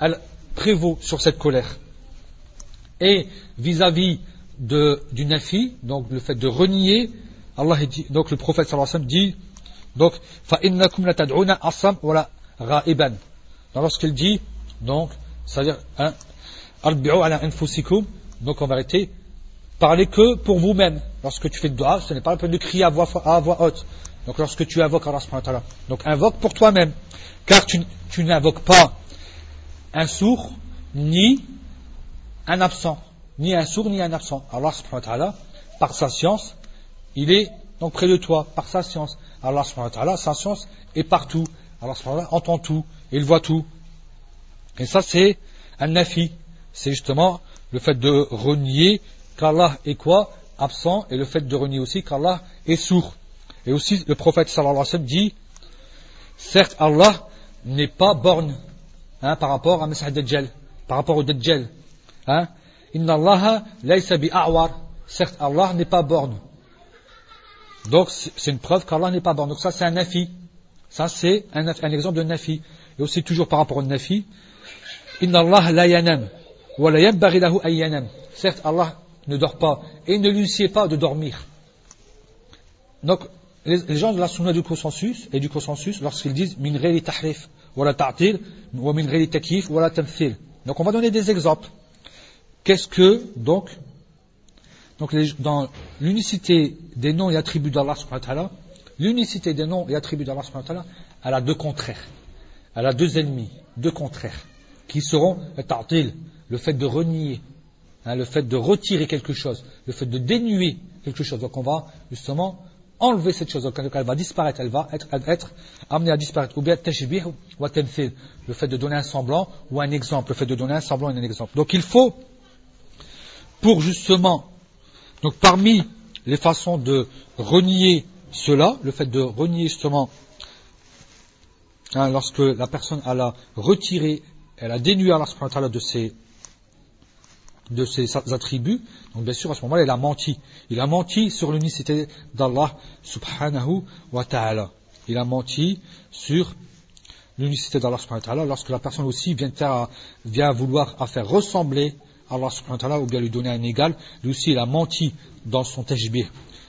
elle prévaut sur cette colère. Et vis-à-vis du nafi, donc le fait de renier, Allah dit, donc le prophète sallallahu alayhi wa sallam dit, donc, فَإِنَّكُمْ لَتَدْعُونَ أَصَمْ وَلَا غَائِبًا. Lorsqu'il dit, donc, c'est-à-dire, hein, donc en vérité, parlez que pour vous-même. Lorsque tu fais de doigt, ce n'est pas la peine de crier à voix, à voix haute. Donc lorsque tu invoques Allah subhanahu donc invoque pour toi-même. Car tu, tu n'invoques pas un sourd, ni un absent. Ni un sourd, ni un absent. Allah subhanahu wa ta'ala, par sa science, il est donc près de toi, par sa science. Allah subhanahu wa ta'ala, sa science est partout. Allah subhanahu wa ta'ala entend tout, il voit tout. Et ça c'est un nafi. C'est justement le fait de renier qu'Allah est quoi? Absent, et le fait de renier aussi qu'Allah est sourd. Et aussi le prophète sallallahu alayhi wa sallam dit, certes Allah n'est pas borne hein, par rapport à Messiah Dajjal, par rapport au Dajjal. Hein? Inna Allah laysa bi'a'war. Certes, Allah n'est pas borne. Donc, c'est une preuve qu'Allah n'est pas borne. Donc, ça, c'est un nafi. Ça, c'est un, exemple de nafi. Et aussi, toujours par rapport au nafi, Inna Allah la yanam. Wa la. Certes, Allah ne dort pas. Et ne lui sied pas de dormir. Donc, les, gens de la sunna du consensus et du consensus, lorsqu'ils disent min ghayri tahrif, wa la ta'til, wa min takif, wa la tamthil. Donc, on va donner des exemples. Qu'est-ce que, donc, donc dans l'unicité des noms et attributs d'Allah l'unicité des noms et attributs d'Allah elle a deux contraires. Elle a deux ennemis, deux contraires, qui seront le le fait de renier, hein, le fait de retirer quelque chose, le fait de dénuer quelque chose. Donc on va justement enlever cette chose, donc elle va disparaître, elle va être, être amenée à disparaître. Ou bien le fait de donner un semblant ou un exemple, le fait de donner un semblant et un exemple. Donc il faut pour justement, donc parmi les façons de renier cela, le fait de renier justement, hein, lorsque la personne a retiré, elle a dénué Allah de ses, de ses attributs, donc bien sûr à ce moment-là, il a menti. Il a menti sur l'unicité d'Allah subhanahu wa ta'ala. Il a menti sur l'unicité d'Allah subhanahu wa ta'ala lorsque la personne aussi vient, vient vouloir à faire ressembler Allah subhanahu wa ta'ala ou bien lui donner un égal, lui aussi il a menti dans son tajbih.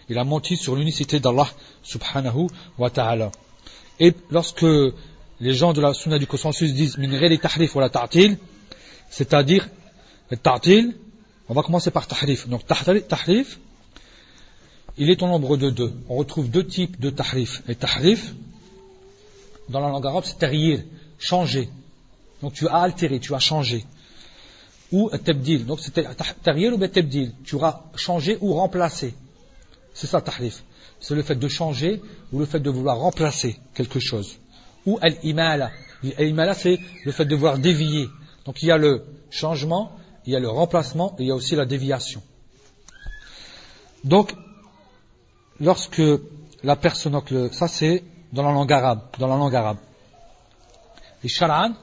Il a menti sur l'unicité d'Allah subhanahu wa ta'ala. Et lorsque les gens de la sunna du consensus disent min li tahrif ou la ta'til, c'est-à-dire ta'til, on va commencer par tahrif. Donc tahrif, il est au nombre de deux. On retrouve deux types de tahrif. Et tahrif, dans la langue arabe, c'est tarir, changer. Donc tu as altéré, tu as changé ou tabdil. Donc c'était tahyir ou tabdil. Tu auras changé ou remplacé. C'est ça tahrif. C'est le fait de changer ou le fait de vouloir remplacer quelque chose. Ou al-imala. Al-imala c'est le fait de vouloir dévier. Donc il y a le changement, il y a le remplacement et il y a aussi la déviation. Donc lorsque la personne, ça c'est dans la langue arabe, dans la langue arabe. Et shar'an,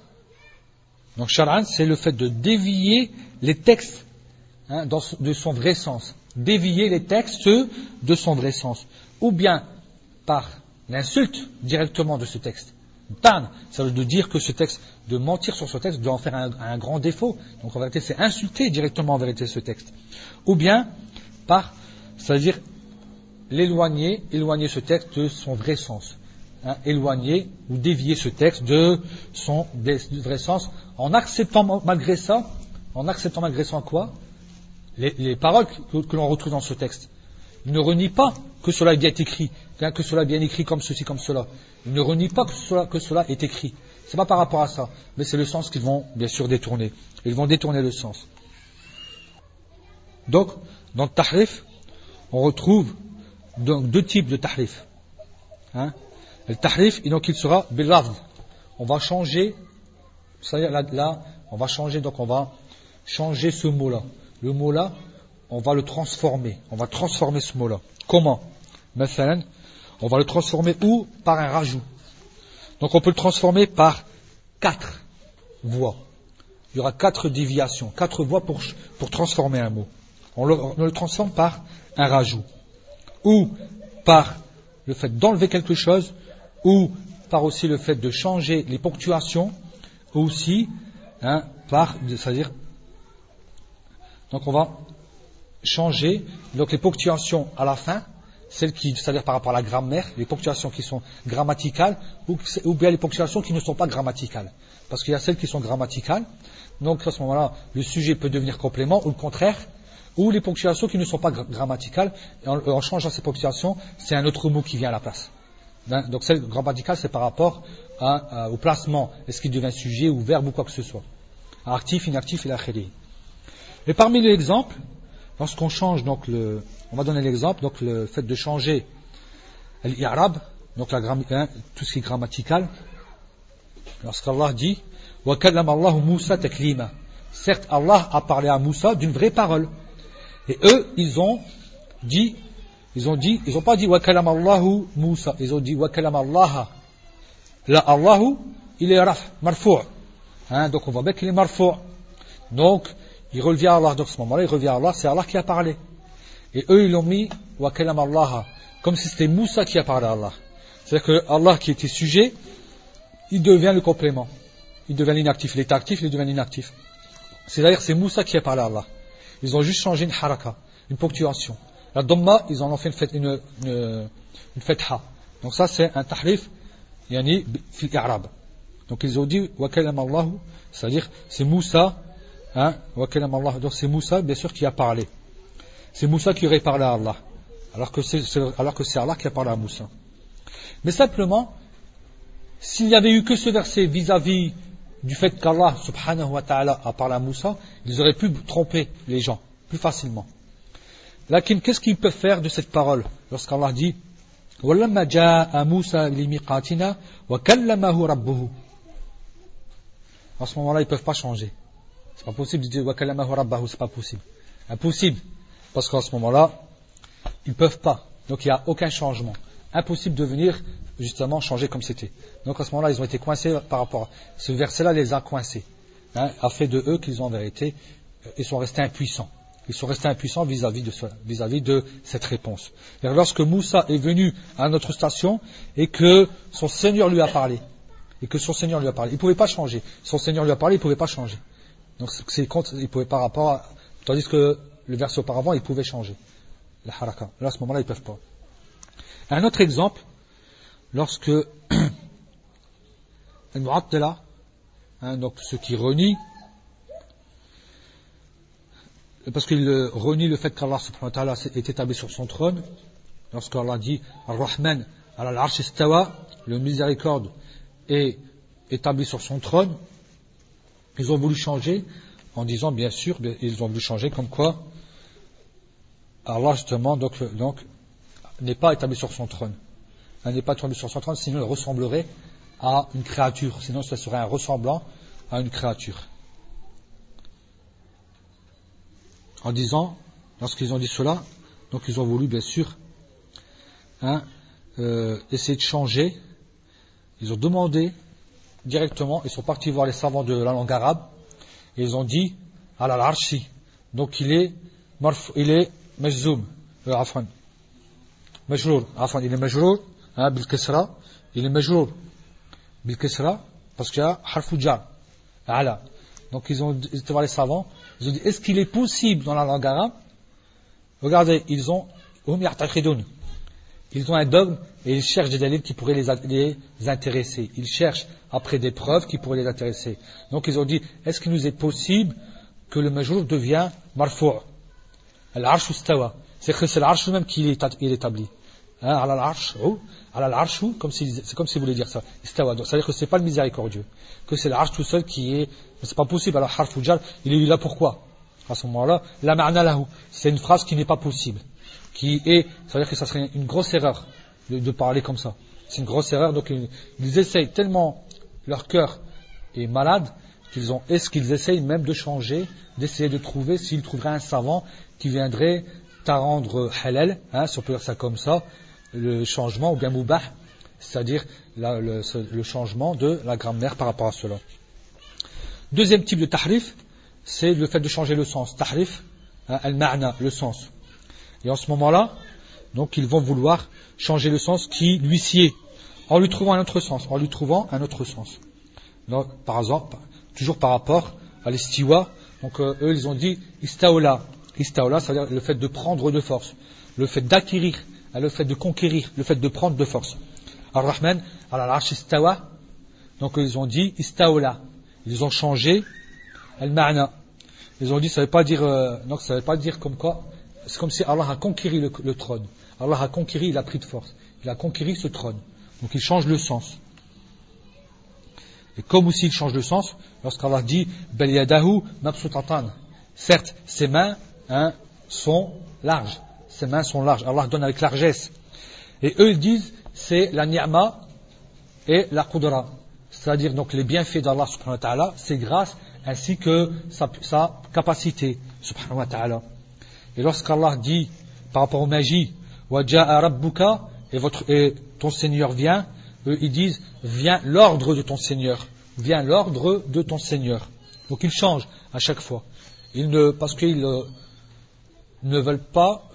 donc Shar'an, c'est le fait de dévier les textes hein, de son vrai sens. Dévier les textes de son vrai sens. Ou bien par l'insulte directement de ce texte. ça veut dire que ce texte, de mentir sur ce texte, doit en faire un, grand défaut. Donc en vérité, c'est insulter directement en vérité ce texte. Ou bien par, c'est-à-dire l'éloigner, éloigner ce texte de son vrai sens. Hein, éloigner ou dévier ce texte de son vrai sens en acceptant malgré ça, en acceptant malgré ça quoi? Les, paroles que, l'on retrouve dans ce texte. Il ne renie pas que cela est bien écrit, hein, que cela est bien écrit comme ceci, comme cela. Il ne renie pas que cela, que cela est écrit. Ce n'est pas par rapport à ça, mais c'est le sens qu'ils vont bien sûr détourner. Ils vont détourner le sens. Donc, dans le tahrif, on retrouve donc deux types de tahrif. Hein. Le tahrif, donc il sera. On va changer, là, là, on va changer, donc on va changer ce mot-là. Le mot-là, on va le transformer. On va transformer ce mot-là. Comment? On va le transformer où? Par un rajout. Donc on peut le transformer par quatre voies. Il y aura quatre déviations, quatre voies pour, transformer un mot. On le transforme par un rajout. Ou par le fait d'enlever quelque chose, ou par aussi le fait de changer les ponctuations, ou aussi hein, par, c'est-à-dire, donc on va changer les ponctuations à la fin, celles qui, c'est-à-dire par rapport à la grammaire, les ponctuations qui sont grammaticales, ou, ou bien les ponctuations qui ne sont pas grammaticales. Parce qu'il y a celles qui sont grammaticales, donc à ce moment-là, le sujet peut devenir complément, ou le contraire, ou les ponctuations qui ne sont pas grammaticales, et en, changeant ces ponctuations, c'est un autre mot qui vient à la place. Hein, donc celle grammaticale, c'est par rapport au placement, est-ce qu'il devient sujet ou verbe ou quoi que ce soit. Actif, inactif et la Et parmi les exemples, lorsqu'on change donc le, on va donner l'exemple, donc le fait de changer l'irab, donc la, hein, tout ce qui est grammatical, lorsqu'Allah dit. Certes, Allah a parlé à Moussa d'une vraie parole. Et eux, ils ont dit, ils ont dit, ils n'ont pas dit wa Allahu Musa, ils ont dit wa Allah. Là, Allahu, il est raf, marfou'. Hein, donc on voit bien qu'il est marfou'. Donc, il revient à Allah. Donc à ce moment-là, il revient à Allah, c'est Allah qui a parlé. Et eux, ils l'ont mis wa Allah, comme si c'était Moussa qui a parlé à Allah. C'est-à-dire que Allah qui était sujet, il devient le complément. Il devient inactif. Il est actif, il devient inactif. C'est-à-dire c'est Moussa qui a parlé à Allah. Ils ont juste changé une haraka, une ponctuation. La Dhamma, ils en ont fait une, une, une. Donc ça, c'est un tahrif, yani, fil arabe. Donc ils ont dit, wa Allah, c'est-à-dire, c'est Moussa, hein, wa Allah. Donc c'est Moussa, bien sûr, qui a parlé. C'est Moussa qui aurait parlé à Allah. Alors que c'est, alors que c'est Allah qui a parlé à Moussa. Mais simplement, s'il n'y avait eu que ce verset vis-à-vis du fait qu'Allah subhanahu wa ta'ala a parlé à Moussa, ils auraient pu tromper les gens plus facilement. Lakin, qu'est-ce qu'ils peuvent faire de cette parole lorsqu'Allah dit وَلَمَّا جَاءَ مُوسَى لِمِقَاتِنَا وَكَلَّمَهُ رَبُّهُ À ce moment-là, ils ne peuvent pas changer. C'est pas possible de dire وَكَلَّمَهُ رَبَّهُ, c'est pas possible. Impossible. Parce qu'à ce moment-là, ils ne peuvent pas. Donc il n'y a aucun changement. Impossible de venir justement changer comme c'était. Donc à ce moment-là, ils ont été coincés par rapport à ce verset-là les a coincés, hein, a fait de eux qu'ils ont en vérité, euh, ils sont restés impuissants. Ils sont restés impuissants vis-à-vis de, cette réponse. Lorsque Moussa est venu à notre station et que son Seigneur lui a parlé, et que son Seigneur lui a parlé, il ne pouvait pas changer. Son Seigneur lui a parlé, il ne pouvait pas changer. Donc c'est il pouvait par rapport à, tandis que le verset auparavant, il pouvait changer. La haraka. Là, à ce moment-là, ils ne peuvent pas. Un autre exemple, lorsque [clears throat] al hein, donc ce qui renie, parce qu'il renie le fait qu'Allah est établi sur son trône, lorsqu'Allah dit Ar-Rahman al-Arsh istawa, le miséricorde est établi sur son trône, ils ont voulu changer en disant bien sûr, ils ont voulu changer comme quoi Allah justement donc, donc n'est pas établi sur son trône elle n'est pas tombée sur son trône, sinon elle ressemblerait à une créature, sinon ce serait un ressemblant à une créature. En disant, lorsqu'ils ont dit cela, donc ils ont voulu bien sûr hein, euh, essayer de changer, ils ont demandé directement, ils sont partis voir les savants de la langue arabe, et ils ont dit, à la l'archi, donc il est, il est majzoum, euh, afan, il est majrour, hein, il est majrour. bil parce qu'il y a harfu jar, ala. Donc ils ont ils étaient voir les savants, ils ont dit est-ce qu'il est possible dans la langue Regardez, ils ont ils ont un dogme et ils cherchent des dalils qui pourraient les, intéresser. Ils cherchent après des preuves qui pourraient les intéresser. Donc ils ont dit, est-ce qu'il nous est possible que le majeur devient marfou' Al-arsh C'est que c'est l'arsh même qui est. Hein, al-arsh, al comme c'est comme si vous voulez dire ça. C'est-à-dire que c'est pas le miséricordieux. Que c'est l'arsh tout seul qui est, c'est pas possible. Alors, harf il est là pourquoi? À ce moment-là, la. C'est une phrase qui n'est pas possible qui est, ça veut dire que ça serait une grosse erreur de, parler comme ça. C'est une grosse erreur, donc ils, essayent tellement, leur cœur est malade, qu'ils ont, est-ce qu'ils essayent même de changer, d'essayer de trouver s'ils trouveraient un savant qui viendrait t'a rendre halal, hein, si on peut dire ça comme ça, le changement, ou bien moubah, c'est-à-dire le, changement de la grammaire par rapport à cela. Deuxième type de tahrif, c'est le fait de changer le sens. Tahrif, hein, al-ma'na, le sens. Et en ce moment-là, donc ils vont vouloir changer le sens qui lui sied, en lui trouvant un autre sens, en lui trouvant un autre sens. Donc, par exemple, toujours par rapport à l'istiwa, donc euh, eux ils ont dit istaola. Istaola, c'est-à-dire le fait de prendre de force, le fait d'acquérir, le fait de conquérir, le fait de prendre de force. Ar-Rahman, al-Arsh istawa, donc ils ont dit istaola. Ils ont changé al-ma'na. Ils ont dit ça veut pas euh, veut pas dire comme quoi c'est comme si Allah a conquéri le, trône. Allah a conquéri, il a pris de force. Il a conquéri ce trône. Donc il change le sens. Et comme aussi il change le sens, lorsqu'Allah dit Bel yadahu Certes, ses mains hein, sont larges. Ses mains sont larges. Allah donne avec largesse. Et eux, ils disent c'est la ni'ma et la qudra. C'est-à-dire donc les bienfaits d'Allah subhanahu wa ta'ala, c'est grâce ainsi que sa, sa capacité subhanahu wa ta'ala. Et lorsqu'Allah dit par rapport aux magies, et, votre, et ton Seigneur vient, eux, ils disent vient l'ordre de ton Seigneur, vient l'ordre de ton Seigneur. Donc ils changent à chaque fois. Ils ne, parce qu'ils euh, ne veulent pas,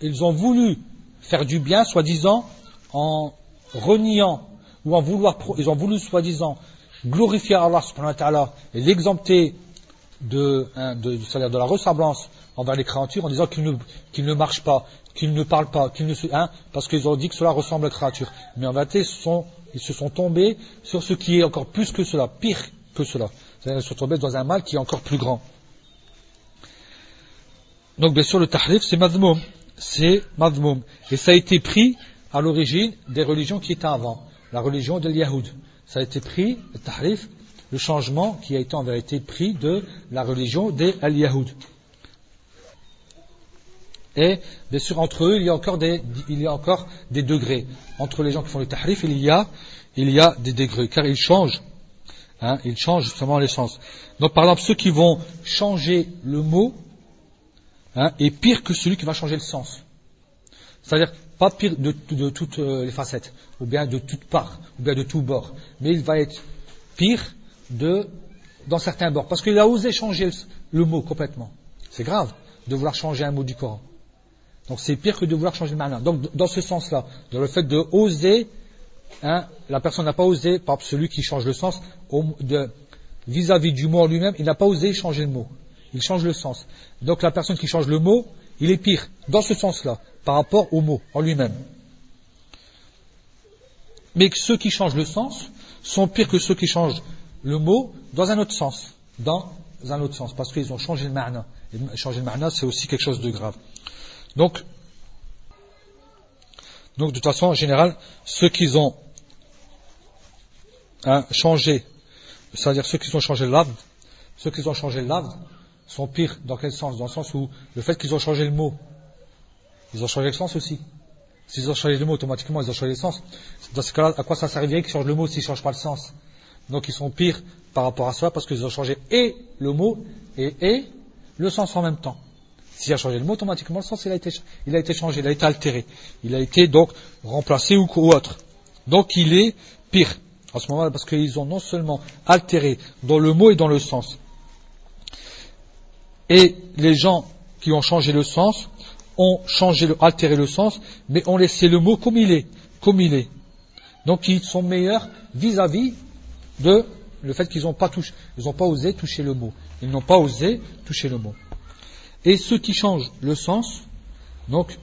ils ont voulu faire du bien, soi-disant, en reniant ou en vouloir, ils ont voulu soi-disant glorifier Allah subhanahu wa ta'ala et l'exempter de, hein, de, de, la ressemblance envers les créatures en disant qu'ils ne, marchent pas, qu'ils ne parlent pas, qu'ils ne se, hein, parce qu'ils ont dit que cela ressemble aux créatures. Mais en vérité, ils se sont tombés sur ce qui est encore plus que cela, pire que cela. Ils se sont tombés dans un mal qui est encore plus grand. Donc bien sûr, le tahrif, c'est madmoum. C'est madmoum. Et ça a été pris à l'origine des religions qui étaient avant. La religion de Yahoud. Ça a été pris, le tahrif, le changement qui a été en vérité pris de la religion des Al-Yahoud. Et bien sûr, entre eux, il y a encore des, il y a encore des degrés. Entre les gens qui font le tahrif, il y a, il y a des degrés, car ils changent. Hein, ils changent justement les sens. Donc, par exemple, ceux qui vont changer le mot hein, est pire que celui qui va changer le sens. C'est-à-dire, pas pire de, toutes euh, les facettes, ou bien de toutes parts, ou bien de tous bords, mais il va être pire de, dans certains bords, parce qu'il a osé changer le mot complètement. C'est grave de vouloir changer un mot du Coran. Donc c'est pire que de vouloir changer le mana. Donc dans ce sens-là, dans le fait de oser, hein, la personne n'a pas osé, par celui qui change le sens, vis-à-vis du mot lui-même, il n'a pas osé changer le mot. Il change le sens. Donc la personne qui change le mot, il est pire, dans ce sens-là, par rapport au mot en lui-même. Mais ceux qui changent le sens sont pires que ceux qui changent le mot dans un autre sens. Dans un autre sens, parce qu'ils ont changé le mana. changer le mana, c'est aussi quelque chose de grave. Donc, donc de toute façon, en général, ceux qui ont hein, changé, c'est-à-dire ceux qui ont changé l'âme, ceux qui ont changé l'âme sont pires. Dans quel sens? Dans le sens où le fait qu'ils ont changé le mot, ils ont changé le sens aussi. S'ils ont changé le mot, automatiquement, ils ont changé le sens. Dans ce cas-là, à quoi ça servirait qu'ils changent le mot s'ils ne changent pas le sens? Donc ils sont pires par rapport à cela parce qu'ils ont changé et le mot et, et le sens en même temps. S'il a changé le mot, automatiquement le sens il a, été, il a été changé, il a été altéré. Il a été donc remplacé ou, autre. Donc il est pire en ce moment parce qu'ils ont non seulement altéré dans le mot et dans le sens. Et les gens qui ont changé le sens ont changé, altéré le sens, mais ont laissé le mot comme il est, comme il est. Donc ils sont meilleurs vis-à-vis de le fait qu'ils n'ont pas touché, ils n'ont pas osé toucher le mot. Ils n'ont pas osé toucher le mot. Et ceux qui changent le sens, donc,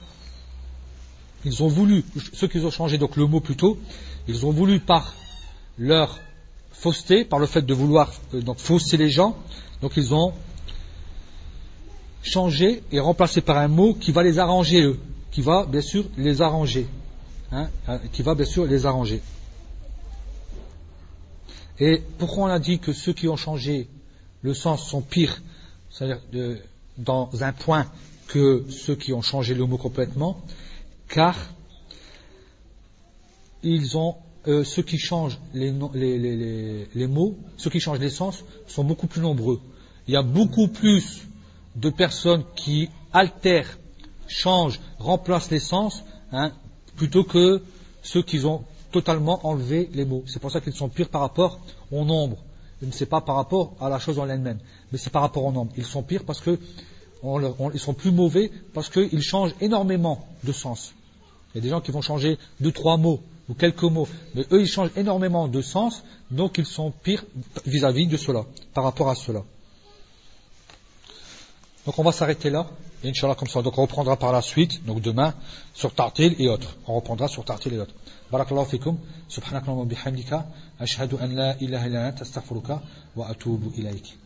ils ont voulu, ceux qui ont changé donc le mot plutôt, ils ont voulu par leur fausseté, par le fait de vouloir euh, donc fausser les gens, donc ils ont changé et remplacé par un mot qui va les arranger eux, qui va bien sûr les arranger, hein, euh, qui va bien sûr les arranger. Et pourquoi on a dit que ceux qui ont changé le sens sont pires, c'est-à-dire dans un point que ceux qui ont changé le mot complètement, car ils ont euh, ceux qui changent les, les, mots, ceux qui changent les sens sont beaucoup plus nombreux. Il y a beaucoup plus de personnes qui altèrent, changent, remplacent les sens, hein, plutôt que ceux qui ont totalement enlevé les mots. C'est pour ça qu'ils sont pires par rapport au nombre. Ce n'est pas par rapport à la chose en elle-même, mais c'est par rapport au nombre. Ils sont pires parce que sont plus mauvais parce qu'ils changent énormément de sens. Il y a des gens qui vont changer deux, trois mots ou quelques mots, mais eux ils changent énormément de sens, donc ils sont pires vis-à-vis de cela, par rapport à cela. Donc on va s'arrêter là, Inch'Allah comme ça. Donc on reprendra par la suite, donc demain, sur Tartil et autres. On reprendra sur Tartil et autres. Barakallahu fikum, subhanakallahu bihamdika, ashhadu an la ilaha illa anta astaghfiruka wa atubu ilayk.